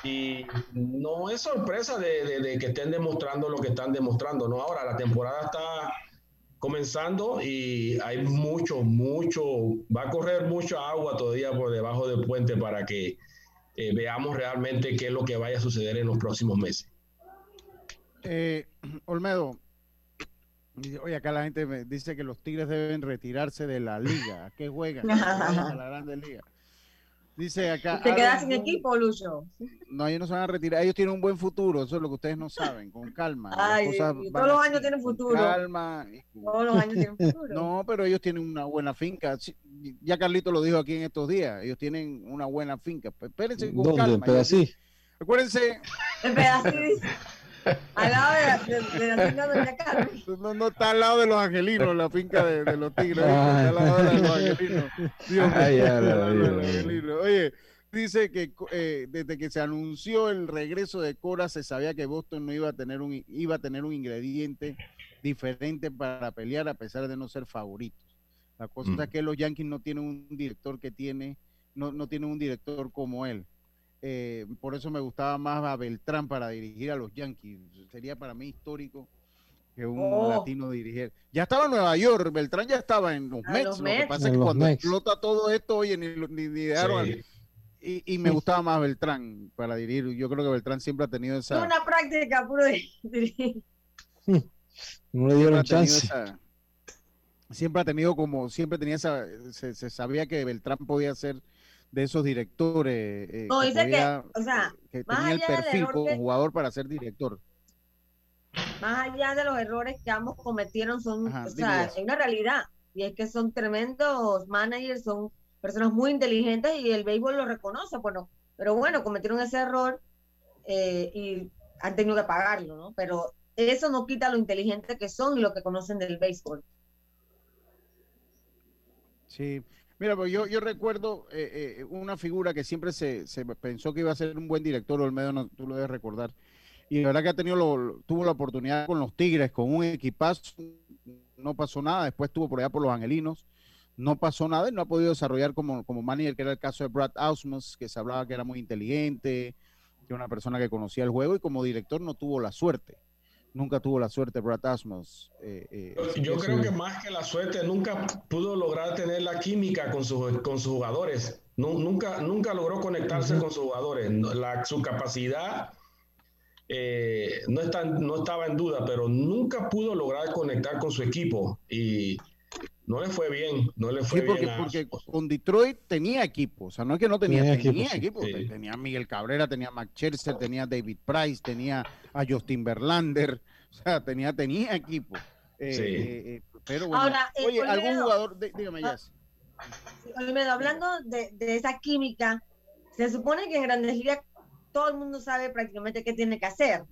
Y no es sorpresa de, que estén demostrando lo que están demostrando. No, ahora la temporada está comenzando y hay mucho, mucho, va a correr mucha agua todavía por debajo del puente para que eh, veamos realmente qué es lo que vaya a suceder en los próximos meses. Eh, Olmedo, oye, acá la gente me dice que los Tigres deben retirarse de la liga. ¿A qué juegan? A la Grande Liga. Dice acá. Te quedas sin equipo, Lucho. No, ellos no se van a retirar. Ellos tienen un buen futuro. Eso es lo que ustedes no saben. Con calma. Ay, todos los años tienen con futuro. Calma. Todos los años tienen futuro. No, pero ellos tienen una buena finca. Ya Carlito lo dijo aquí en estos días. Ellos tienen una buena finca. Espérense con ¿Dónde? calma. ¿En Pedací? Acuérdense. En pedacito. Al lado de, de, de la finca de Doña Carmen. No, no está al lado de los angelinos, la finca de, de los tigres. ¿viste? Está al lado de los angelinos. Dios mío, Ay, los angelinos. Oye, dice que eh, desde que se anunció el regreso de Cora se sabía que Boston no iba a tener un iba a tener un ingrediente diferente para pelear a pesar de no ser favoritos. La cosa Mm. es que los Yankees no tienen un director que tiene no, no tienen un director como él. Eh, por eso me gustaba más a Beltrán para dirigir a los Yankees. Sería para mí histórico que un Oh. latino dirigiera. Ya estaba en Nueva York, Beltrán ya estaba en los A Mets. los Lo que Mets. pasa es que cuando Mets. explota todo esto, oye, ni, lo- ni, ni dejaron Sí. al- y, y me gustaba más Beltrán para dirigir. Yo creo que Beltrán siempre ha tenido Es esa. una práctica puro dirigir. No le siempre dieron ha tenido chance. esa- siempre ha tenido como, siempre tenía esa, se, se sabía que Beltrán podía ser de esos directores. eh, No, que dice que, o sea, que más tenía el perfil como que- jugador para ser director. más allá de los errores que ambos cometieron, son, Ajá, o sea, hay una realidad, y es que son tremendos managers, son personas muy inteligentes y el béisbol lo reconoce, bueno, pero bueno, cometieron ese error eh, y han tenido que pagarlo, ¿no? Pero eso no quita lo inteligente que son y lo que conocen del béisbol. Sí, mira, pues yo, yo recuerdo eh, eh, una figura que siempre se, se pensó que iba a ser un buen director, Olmedo, no, tú lo debes recordar. Y la verdad que ha tenido lo- tuvo la oportunidad con los Tigres, con un equipazo, no pasó nada. Después estuvo por allá por los Angelinos, no pasó nada y no ha podido desarrollar como, como manager, que era el caso de Brad Ausmus, que se hablaba que era muy inteligente, que era una persona que conocía el juego y como director no tuvo la suerte. Nunca tuvo la suerte Brad Ausmus. eh, eh, Yo creo que más que la suerte, nunca pudo lograr tener la química con, sus con sus jugadores. Nu- nunca, nunca logró conectarse con sus jugadores. No- la- su capacidad eh, no, está, no estaba en duda, pero nunca pudo lograr conectar con su equipo. Y no le fue bien, no le fue Sí, porque, bien. a- porque con Detroit tenía equipo, o sea, no es que no tenía, Tenía tenía, equipo, equipo. sí. Sí. Tenía a Miguel Cabrera, tenía a Max Scherzer, tenía a David Price, tenía a Justin Verlander, o sea, tenía, tenía equipo. Eh, Sí. eh, eh, pero bueno, Ahora, eh, oye, algún jugador, dí- dígame Ah, ya. Olmedo, hablando de, de esa química, se supone que en Grandes Ligas todo el mundo sabe prácticamente qué tiene que hacer.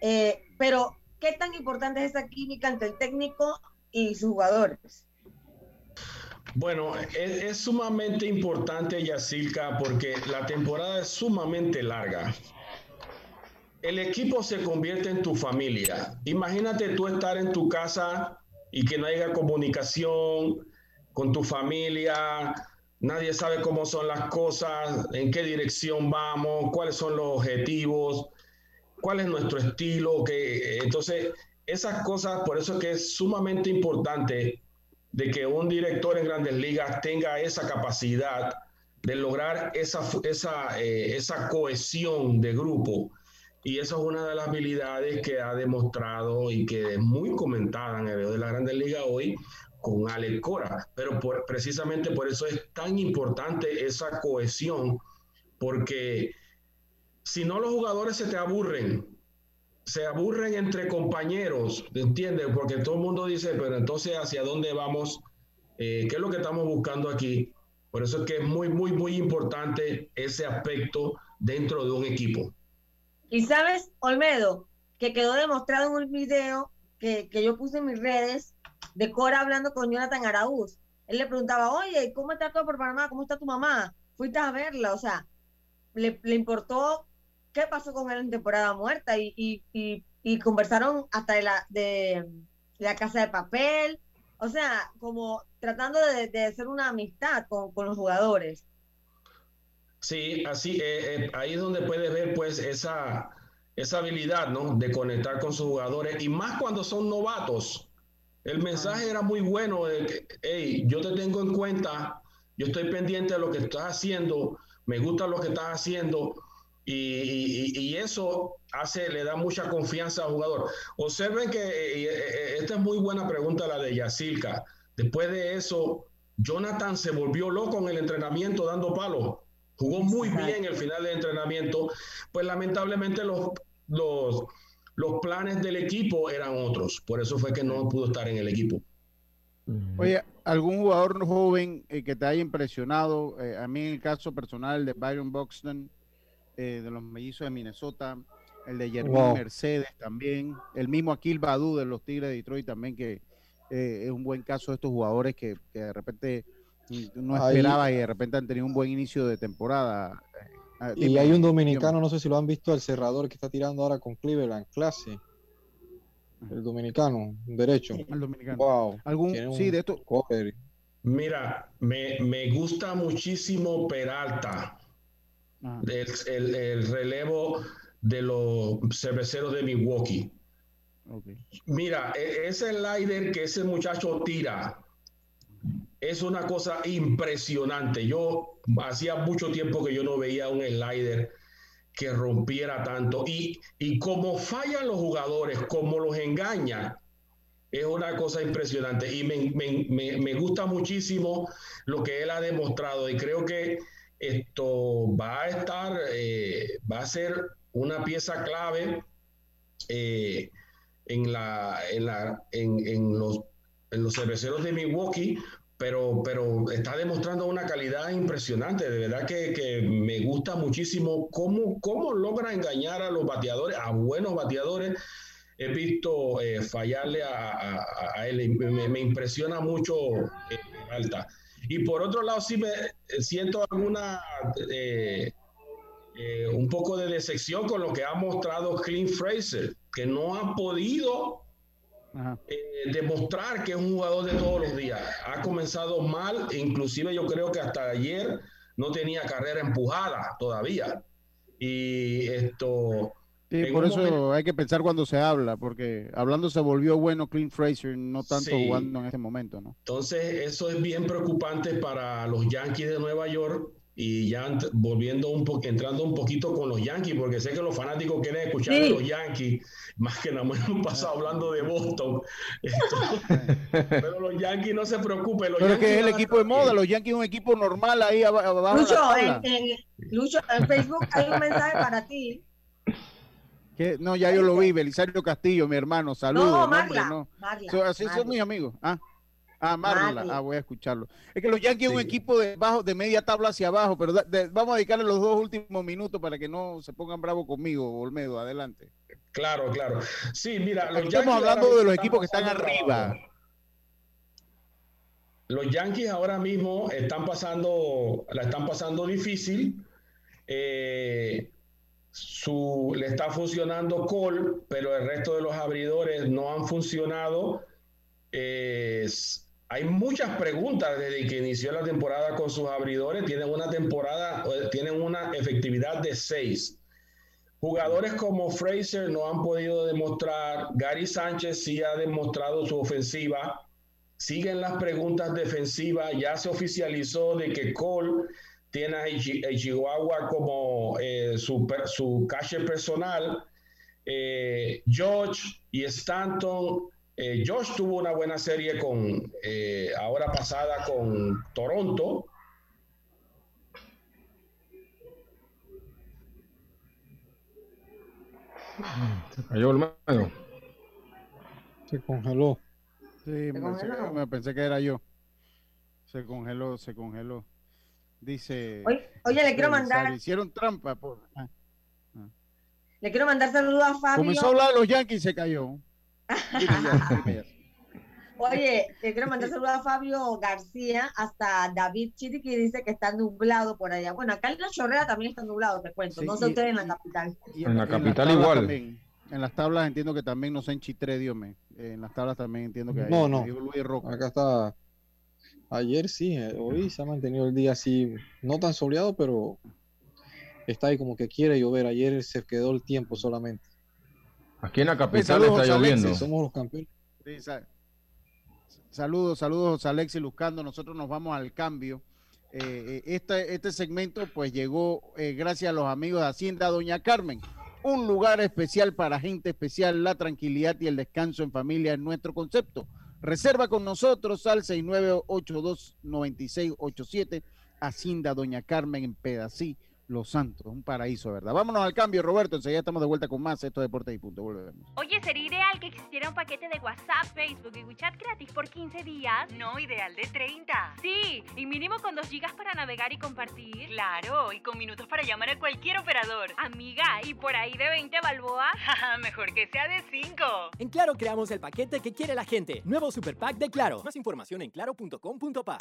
Eh, pero, ¿qué tan importante es esa química entre el técnico y sus jugadores? Bueno, es, sumamente importante, Yacilca, porque la temporada es sumamente larga. El equipo se convierte en tu familia. Imagínate tú estar en tu casa y que no haya comunicación con tu familia, nadie sabe cómo son las cosas, en qué dirección vamos, cuáles son los objetivos, cuál es nuestro estilo. Que, entonces, esas cosas, por eso es que es sumamente importante de que un director en grandes ligas tenga esa capacidad de lograr esa, esa, eh, esa cohesión de grupo. Y eso es una de las habilidades que ha demostrado y que es muy comentada en el video de la Grandes Ligas hoy con Alex. Pero precisamente por eso es tan importante esa cohesión, porque si no los jugadores se te aburren, se aburren entre compañeros, ¿entiendes? Porque todo el mundo dice, pero entonces hacia dónde vamos, Eh, qué es lo que estamos buscando aquí. Por eso es que es muy, muy, muy importante ese aspecto dentro de un equipo. Y sabes, Olmedo, que quedó demostrado en un video que, que yo puse en mis redes de Cora hablando con Jonathan Araúz. Él le preguntaba, oye, ¿cómo está todo por Panamá? ¿Cómo está tu mamá? Fuiste a verla, o sea, le, le importó qué pasó con él en temporada muerta y, y, y, y conversaron hasta de la, de la casa de papel, o sea, como tratando de, de hacer una amistad con, con los jugadores. Sí, así, eh, eh, ahí es donde puedes ver pues esa, esa habilidad, ¿no? De conectar con sus jugadores y más cuando son novatos. El mensaje era muy bueno de que, hey, yo te tengo en cuenta, yo estoy pendiente de lo que estás haciendo, me gusta lo que estás haciendo y, y- y eso hace, le da mucha confianza al jugador. Observen que eh, eh, eh, esta es muy buena pregunta la de Yacilca. Después de eso, Jonathan se volvió loco en el entrenamiento dando palos. Jugó muy bien el final del entrenamiento. Pues lamentablemente los, los, los planes del equipo eran otros. Por eso fue que no pudo estar en el equipo. Oye, ¿algún jugador joven eh, que te haya impresionado? Eh, a mí en el caso personal de Byron Buxton, eh, de los mellizos de Minnesota, el de Jermín Wow. Mercedes también, el mismo Akil Badu de los Tigres de Detroit también, que eh, es un buen caso de estos jugadores que, que de repente no Ahí- esperabas y de repente han tenido un buen inicio de temporada. Ah, Y dime, hay un dominicano, no sé si lo han visto, el cerrador que está tirando ahora con Cleveland, clase. El dominicano, derecho. El dominicano. Wow. ¿Algún- sí, de esto- cover. Mira, me, me gusta muchísimo Peralta. El, el- el relevo de los cerveceros de Milwaukee. Mira, e- ese slider que ese muchacho tira es una cosa impresionante. Yo hacía mucho tiempo que yo no veía un slider que rompiera tanto. Y, y como fallan los jugadores, como los engaña, es una cosa impresionante. Y me, me- me- me gusta muchísimo lo que él ha demostrado. Y creo que esto va a estar, eh, va a ser una pieza clave. eh, en, la, en, la, en, en los, en los cerveceros de Milwaukee, pero, pero está demostrando una calidad impresionante. De verdad que, que me gusta muchísimo cómo, cómo logra engañar a los bateadores, a buenos bateadores. He visto eh, fallarle a, a- él, me, impresiona mucho eh, Peralta. Y por otro lado, sí me eh, siento alguna eh, eh, un poco de decepción con lo que ha mostrado Clint Fraser, que no ha podido Ajá. eh, demostrar que es un jugador de todos los días. Ha comenzado mal, inclusive yo creo que hasta ayer no tenía carrera empujada todavía. Y esto... Sí, por eso momento- hay que pensar cuando se habla, porque hablando se volvió bueno Clint Fraser, no tanto Sí. jugando en este momento, ¿no? Entonces, eso es bien preocupante para los Yankees de Nueva York. Y ya volviendo un poco, entrando un poquito con los Yankees, porque sé que los fanáticos quieren escuchar Sí. los Yankees, más que nada más hemos pasado hablando de Boston. Esto- pero los Yankees no se preocupen. Los Pero es que es Yankees el a equipo de moda, los Yankees es un equipo normal ahí aba- abajo. Lucho, en, en- Lucho, en Facebook hay un mensaje para ti. No, ya yo lo vi, Belisario Castillo, mi hermano, saludos. No, hombre, Marla. no. Marla, So- así Marla. son mis amigos. Ah, ah Marla. Marla. Ah, voy a escucharlo. Es que los Yankees es un equipo de bajo, de media tabla hacia abajo, pero de- vamos a dedicarle los dos últimos minutos para que no se pongan bravos conmigo, Olmedo. Adelante. Claro, claro. Sí, mira, los Estamos Yankees hablando de los equipos que están arriba. trabajo. Los Yankees ahora mismo están pasando, la están pasando difícil. Eh, su, le está funcionando Cole, pero el resto de los abridores no han funcionado. Hay muchas preguntas desde que inició la temporada con sus abridores. Tienen una temporada, tienen una efectividad de 6. Jugadores como Fraser no han podido demostrar. Gary Sánchez sí ha demostrado su ofensiva. Siguen las preguntas defensivas. Ya se oficializó de que Cole tiene a a Chihuahua como eh, su, su cache personal. Eh, George y Stanton. eh, George tuvo una buena serie con eh, ahora pasada con Toronto. Se cayó el medio. Se congeló. Sí, me, congeló? me pensé que era yo. Se congeló, se congeló. Dice. Oye, oye, le quiero mandar, Hicieron trampa. Por... ah. le quiero mandar saludos a Fabio. Comenzó a hablar de los Yankees y se cayó. Oye, le quiero mandar saludos a Fabio García, hasta David Chiri, que dice que está nublado por allá. Bueno, acá en la Chorrera también está nublado, te cuento. Sí, no sé y- ustedes en la capital. Y En la capital igual. también. en las tablas entiendo que también no sé en Chitré, Dios mío. En las tablas también entiendo que hay. No, no. me dijo Luis Roca. Acá está. Ayer sí, eh, hoy se ha mantenido el día así, no tan soleado, pero está ahí como que quiere llover. Ayer se quedó el tiempo solamente. Aquí en la capital está Alexis. lloviendo. Somos los campeones. Sí, Saludos, saludos a Alexis Luzcando. Nosotros nos vamos al cambio. Eh, este, este segmento pues llegó eh, gracias a los amigos de Hacienda Doña Carmen. Un lugar especial para gente especial. La tranquilidad y el descanso en familia es nuestro concepto. Reserva con nosotros al 6982-9687. Hacienda Doña Carmen en Pedací, Los Santos. Un paraíso, ¿verdad? Vámonos al cambio, Roberto. Enseguida estamos de vuelta con más. Esto es Deportes y Punto. Volvemos. Oye, sería ideal que existiera un paquete de WhatsApp, Facebook y WeChat gratis por 15 días. No, ideal de 30. Sí, y mínimo con 2 gigas para navegar y compartir. Claro, y con minutos para llamar a cualquier operador. Amiga, y por ahí de 20 balboa. Mejor que sea de 5. En Claro creamos el paquete que quiere la gente. Nuevo Super Pack de Claro. Más información en claro.com.pa.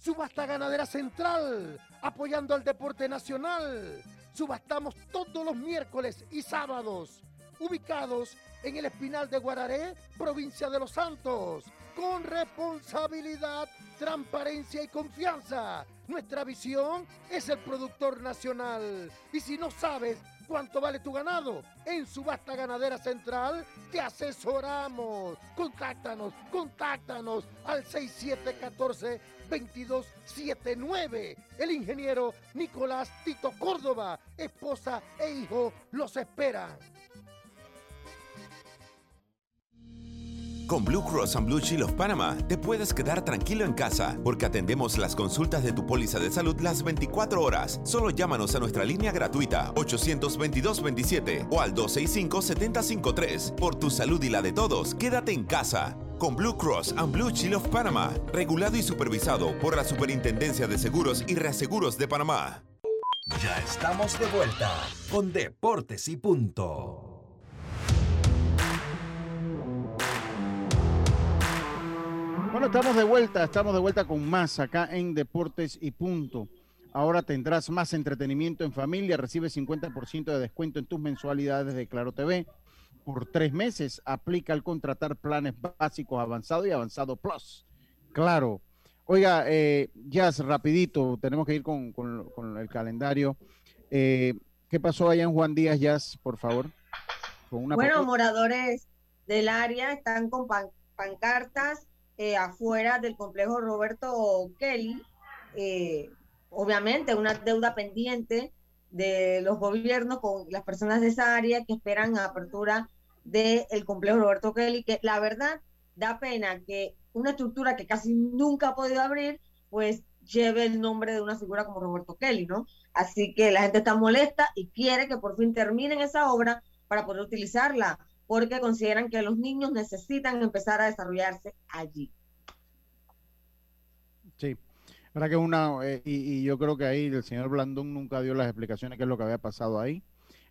Subasta Ganadera Central, apoyando al deporte nacional. Subastamos todos los miércoles y sábados, ubicados en el Espinal de Guararé, provincia de Los Santos, con responsabilidad, transparencia y confianza. Nuestra visión es el productor nacional. Y si no sabes cuánto vale tu ganado, en Subasta Ganadera Central te asesoramos. Contáctanos, contáctanos al 6714-2279. El ingeniero Nicolás Tito Córdoba, esposa e hijo los esperan. Con Blue Cross and Blue Shield of Panama te puedes quedar tranquilo en casa porque atendemos las consultas de tu póliza de salud las 24 horas. Solo llámanos a nuestra línea gratuita 822-27 o al 265-753. Por tu salud y la de todos, quédate en casa. Con Blue Cross and Blue Shield of Panama, regulado y supervisado por la Superintendencia de Seguros y Reaseguros de Panamá. Ya estamos de vuelta con Deportes y Punto. Bueno, estamos de vuelta, estamos de vuelta con más acá en Deportes y Punto. Ahora tendrás más entretenimiento en familia, recibe 50% de descuento en tus mensualidades de Claro TV por tres meses. Aplica al contratar planes básicos avanzado y avanzado plus. Claro. Oiga, eh, Jazz, rapidito, tenemos que ir con, con- con el calendario. Eh, ¿Qué pasó allá en Juan Díaz, Jazz, por favor? Con una Bueno, moradores del área están con pan- pancartas eh, afuera del complejo Roberto Kelly. eh, obviamente, una deuda pendiente de los gobiernos con las personas de esa área que esperan apertura del complejo Roberto Kelly, que la verdad da pena que una estructura que casi nunca ha podido abrir, pues lleve el nombre de una figura como Roberto Kelly, ¿no? Así que la gente está molesta y quiere que por fin terminen esa obra para poder utilizarla, porque consideran que los niños necesitan empezar a desarrollarse allí. Sí, verdad que una, eh, y, y yo creo que ahí el señor Blandón nunca dio las explicaciones qué es lo que había pasado ahí.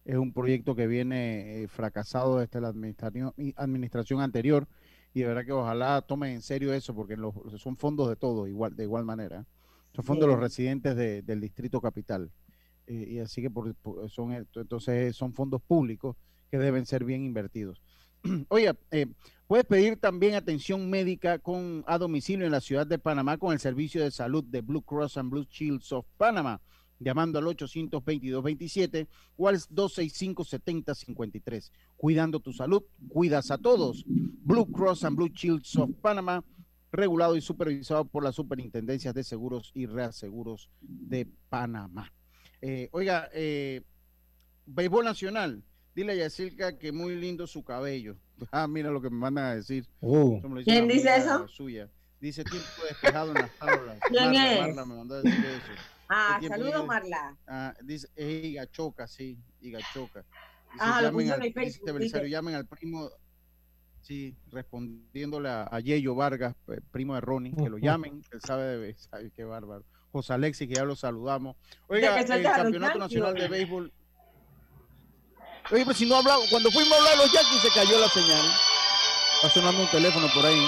Es un proyecto que viene eh, fracasado desde la administración, administración anterior y de verdad que ojalá tomen en serio eso porque los, son fondos de todo, igual, de igual manera. Son fondos de los residentes de- del distrito capital. Eh, y así que por, por- son, entonces son fondos públicos que deben ser bien invertidos. Oiga, eh, puedes pedir también atención médica con a domicilio en la ciudad de Panamá con el servicio de salud de Blue Cross and Blue Shields of Panama, llamando al 822-27 o al 265-7053. Cuidando tu salud, cuidas a todos. Blue Cross and Blue Shields of Panama, regulado y supervisado por las superintendencias de seguros y reaseguros de Panamá. Eh, oiga, eh, béisbol nacional. Dile a Yacirca que muy lindo su cabello. Ah, mira lo que me mandan a decir. Uh. ¿Quién una dice eso? Suya. Dice tiempo despejado en las tablas. ¿Quién Marla, es? Marla me mandó a decir eso. Ah, ¿Qué tiempo saludos? Marla. Ah, dice, es Igachoca, sí, Igachoca. Dice, Ah, lo llamen al, en Facebook, este Belisario, dice. llamen al primo, sí, respondiéndole a, a Yeyo Vargas, primo de Ronnie, que lo llamen, que él sabe de sabe qué bárbaro. José Alexis, que ya lo saludamos. Oiga, el Campeonato Nacional de. Béisbol. Oye, pues si no hablamos, cuando fuimos a hablar de los Yankees se cayó la señal. Está sonando un teléfono por ahí.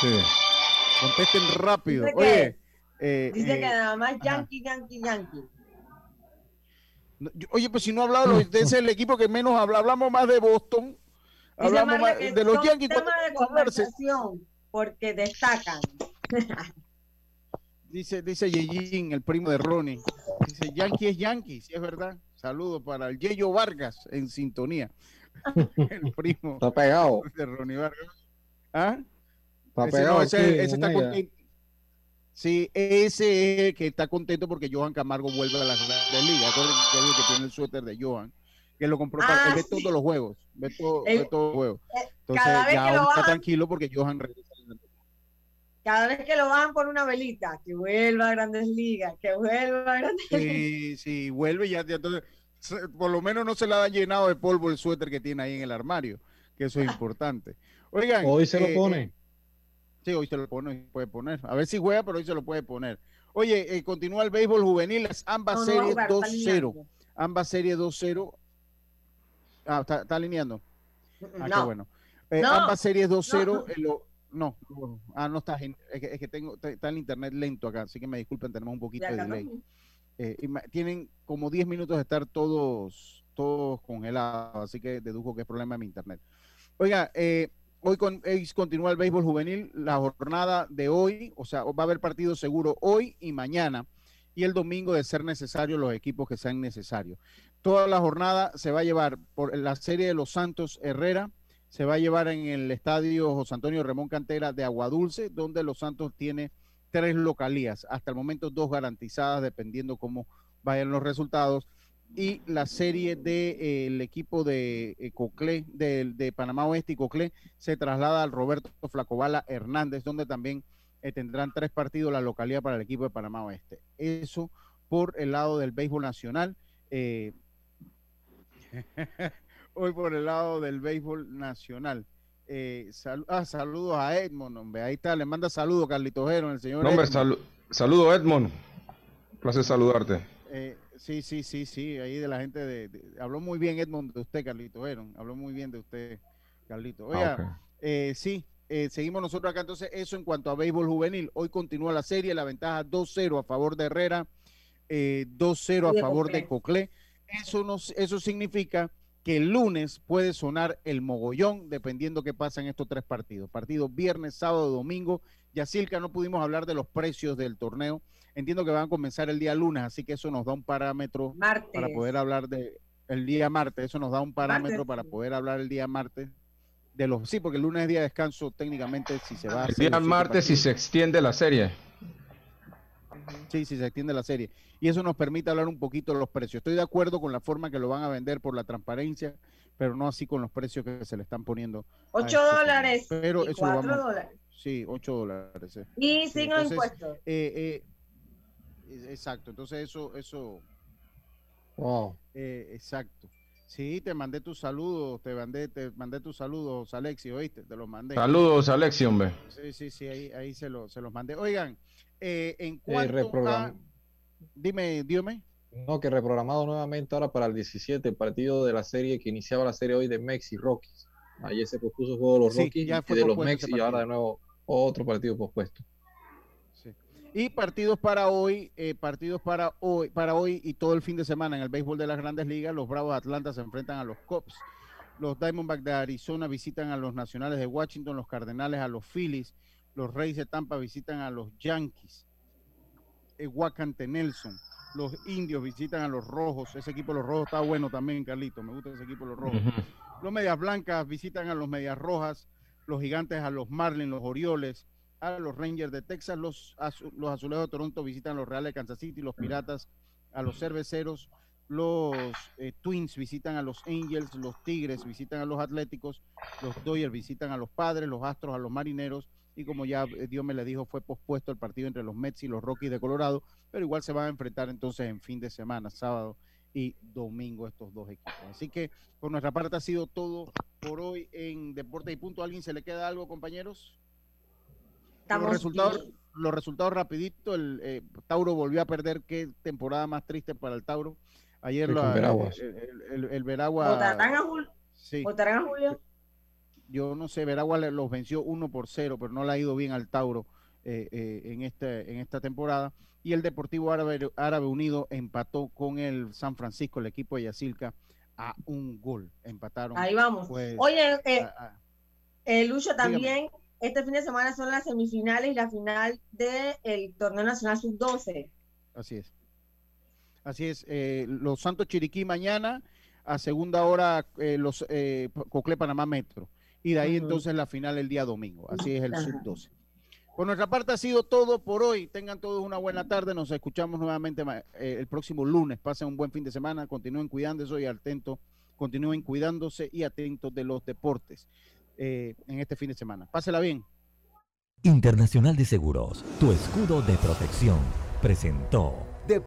Sí. Contesten rápido. Dice Oye, que- eh, Dice eh, que nada más ajá. Yankee, Yankee, Yankee. Oye, pues si no ha hablado, los- ese es el equipo que menos habla. Hablamos más de Boston. Hablamos más que de los Yankees. temas de conversación porque destacan. Dice, dice Yejin, el primo de Ronnie. Dice, Yankee es Yankee, sí es verdad. Saludos para el Yeyo Vargas en sintonía. el primo Está pegado. de Ronnie Vargas. ¿Ah? Está Ese, pegado. no, ese- aquí, ese está contento. Sí, ese es el que está contento porque Johan Camargo vuelve a la Grandes Ligas. Acuérdense que es el que tiene el suéter de Johan, que lo compró para Ah, él ve sí. todos los juegos, ve, todo, Él- ve todos los juegos. eh, Entonces ya que lo ahora está bajan- tranquilo porque Johan regresa. a la Grandes Ligas. Cada vez que lo bajan por una velita, que vuelva a Grandes Ligas, que vuelva a Grandes Ligas. Sí, sí, vuelve ya, ya entonces, se- por lo menos no se le ha llenado de polvo el suéter que tiene ahí en el armario, que eso es importante. Oigan. Hoy se lo eh, pone. eh, Sí, hoy se lo pone, hoy puede poner. A ver si juega, pero hoy se lo puede poner. Oye, eh, continúa el béisbol juvenil, las ambas No, series jugar, está 2-0. alineando. Ambas series 2-0. Ah, está, está alineando. Ah, qué No. bueno. Eh, No, ambas series 2-0. No. eh, ah, no está, es que, es que tengo, está el internet lento acá, así que me disculpen, tenemos un poquito de delay. Eh, y tienen como 10 minutos de estar todos, todos congelados, así que dedujo que es problema de mi internet. Oiga, eh, hoy, con, hoy continúa el béisbol juvenil, la jornada de hoy, o sea, va a haber partido seguro hoy y mañana, y el domingo de ser necesario los equipos que sean necesarios. Toda la jornada se va a llevar por la serie de los Santos Herrera, se va a llevar en el estadio José Antonio Ramón Cantera de Aguadulce, donde los Santos tiene tres localías, hasta el momento dos garantizadas, dependiendo cómo vayan los resultados. Y la serie del equipo de eh, Coclé, de, Panamá Oeste y Coclé, se traslada al Roberto Flacobala Hernández, donde también eh, tendrán tres partidos la localidad para el equipo de Panamá Oeste. Eso por el lado del béisbol nacional. eh, hoy por el lado del béisbol nacional. Eh, sal- ah, saludos a Edmond, hombre. Ahí está, le manda saludos, Carlitos Jero, el señor. No, hombre, Edmond. salu- saludo Edmond. Un placer saludarte. Eh, sí, sí, sí, sí, ahí de la gente de, de- habló muy bien Edmond de usted, Carlito Heron, habló muy bien de usted, Carlito. Oiga, Ah, eh, sí, eh, seguimos nosotros acá, entonces eso en cuanto a béisbol juvenil. Hoy continúa la serie, la ventaja 2-0 a favor de Herrera, eh, 2-0 a Y de favor de Coclé. Coclé. Eso, nos, eso significa que el lunes puede sonar el mogollón, dependiendo qué pasa en estos tres partidos. Partidos viernes, sábado, domingo. Yacilca, no pudimos hablar de los precios del torneo. Entiendo que van a comenzar el día lunes, así que eso nos da un parámetro Martes. para poder hablar de el día martes. Eso nos da un parámetro Martes, para poder hablar el día martes de los sí, porque el lunes es día de descanso técnicamente si se va a El día martes, si se extiende la serie. Sí, sí, se extiende la serie. Y eso nos permite hablar un poquito de los precios. Estoy de acuerdo con la forma que lo van a vender por la transparencia, pero no así con los precios que se le están poniendo. a 8 este dólares Pero y eso lo 4 vamos- dólares. Sí, 8 dólares. eh. Y Sí, sin entonces, impuestos. eh, eh, exacto, entonces eso, eso, Wow. eh, exacto. Sí, te mandé tus saludos, te mandé, te mandé tus saludos, Alexi, ¿oíste? Te los mandé. Saludos, Alexi, hombre. Sí, sí, sí, ahí, ahí se, lo- se los mandé. Oigan, eh, en Eh, cuanto a... Dime, dígame. No, que reprogramado nuevamente ahora para el 17, el partido de la serie que iniciaba la serie hoy de Mex y Rockies. Ayer se pospuso el juego de los Sí, Rockies y de los pospuesto Mex ese y ahora de nuevo otro partido pospuesto. Y partidos para hoy, eh, partidos para hoy, para hoy y todo el fin de semana en el béisbol de las grandes ligas. Los Bravos de Atlanta se enfrentan a los Cubs. Los Diamondbacks de Arizona visitan a los Nacionales de Washington. Los Cardenales a los Phillies. Los Reyes de Tampa visitan a los Yankees. Eh, Wacante Nelson. Los Indios visitan a los Rojos. Ese equipo de los Rojos está bueno también, Carlito. Me gusta ese equipo de los Rojos. Los Medias Blancas visitan a los Medias Rojas, los Gigantes a los Marlins, los Orioles, a los Rangers de Texas, los, azu- los Azulejos de Toronto visitan a los Reales de Kansas City, los Piratas a los Cerveceros, los eh, Twins visitan a los Angels, los Tigres visitan a los Atléticos, los Dodgers visitan a los Padres, los Astros a los Marineros y como ya eh, Dios me le dijo fue pospuesto el partido entre los Mets y los Rockies de Colorado, pero igual se van a enfrentar entonces en fin de semana, sábado y domingo estos dos equipos. Así que por nuestra parte ha sido todo por hoy en Deporte y Punto. ¿A ¿Alguien se le queda algo, compañeros? Estamos los resultados, bien. los resultados rapidito, el eh, Tauro volvió a perder, qué temporada más triste para el Tauro. Ayer la- el, Veraguas. el- el- el Veragua, ¿Votarán a, Jul- sí, votarán a Julio? Yo no sé, Veragua los venció 1 por 0, pero no le ha ido bien al Tauro eh, eh, en, este, en esta temporada. Y el Deportivo Árabe, Árabe Unido empató con el San Francisco, el equipo de Yacilca, a un gol. Empataron. Ahí vamos. pues, Oye, eh, a- a- eh, Lucho, Dígame. también este fin de semana son las semifinales y la final del torneo nacional sub-12. Así es. Así es. eh, los Santos Chiriquí mañana, a segunda hora eh, los eh, Coclé Panamá Metro. Y de ahí entonces la final el día domingo. Así es el Ajá. sub-12. Por nuestra parte ha sido todo por hoy. Tengan todos una buena tarde. Nos escuchamos nuevamente eh, el próximo lunes. Pasen un buen fin de semana. Continúen cuidándose y atentos. Continúen cuidándose y atentos de los deportes eh, en este fin de semana. Pásela bien. Internacional de Seguros, tu escudo de protección, presentó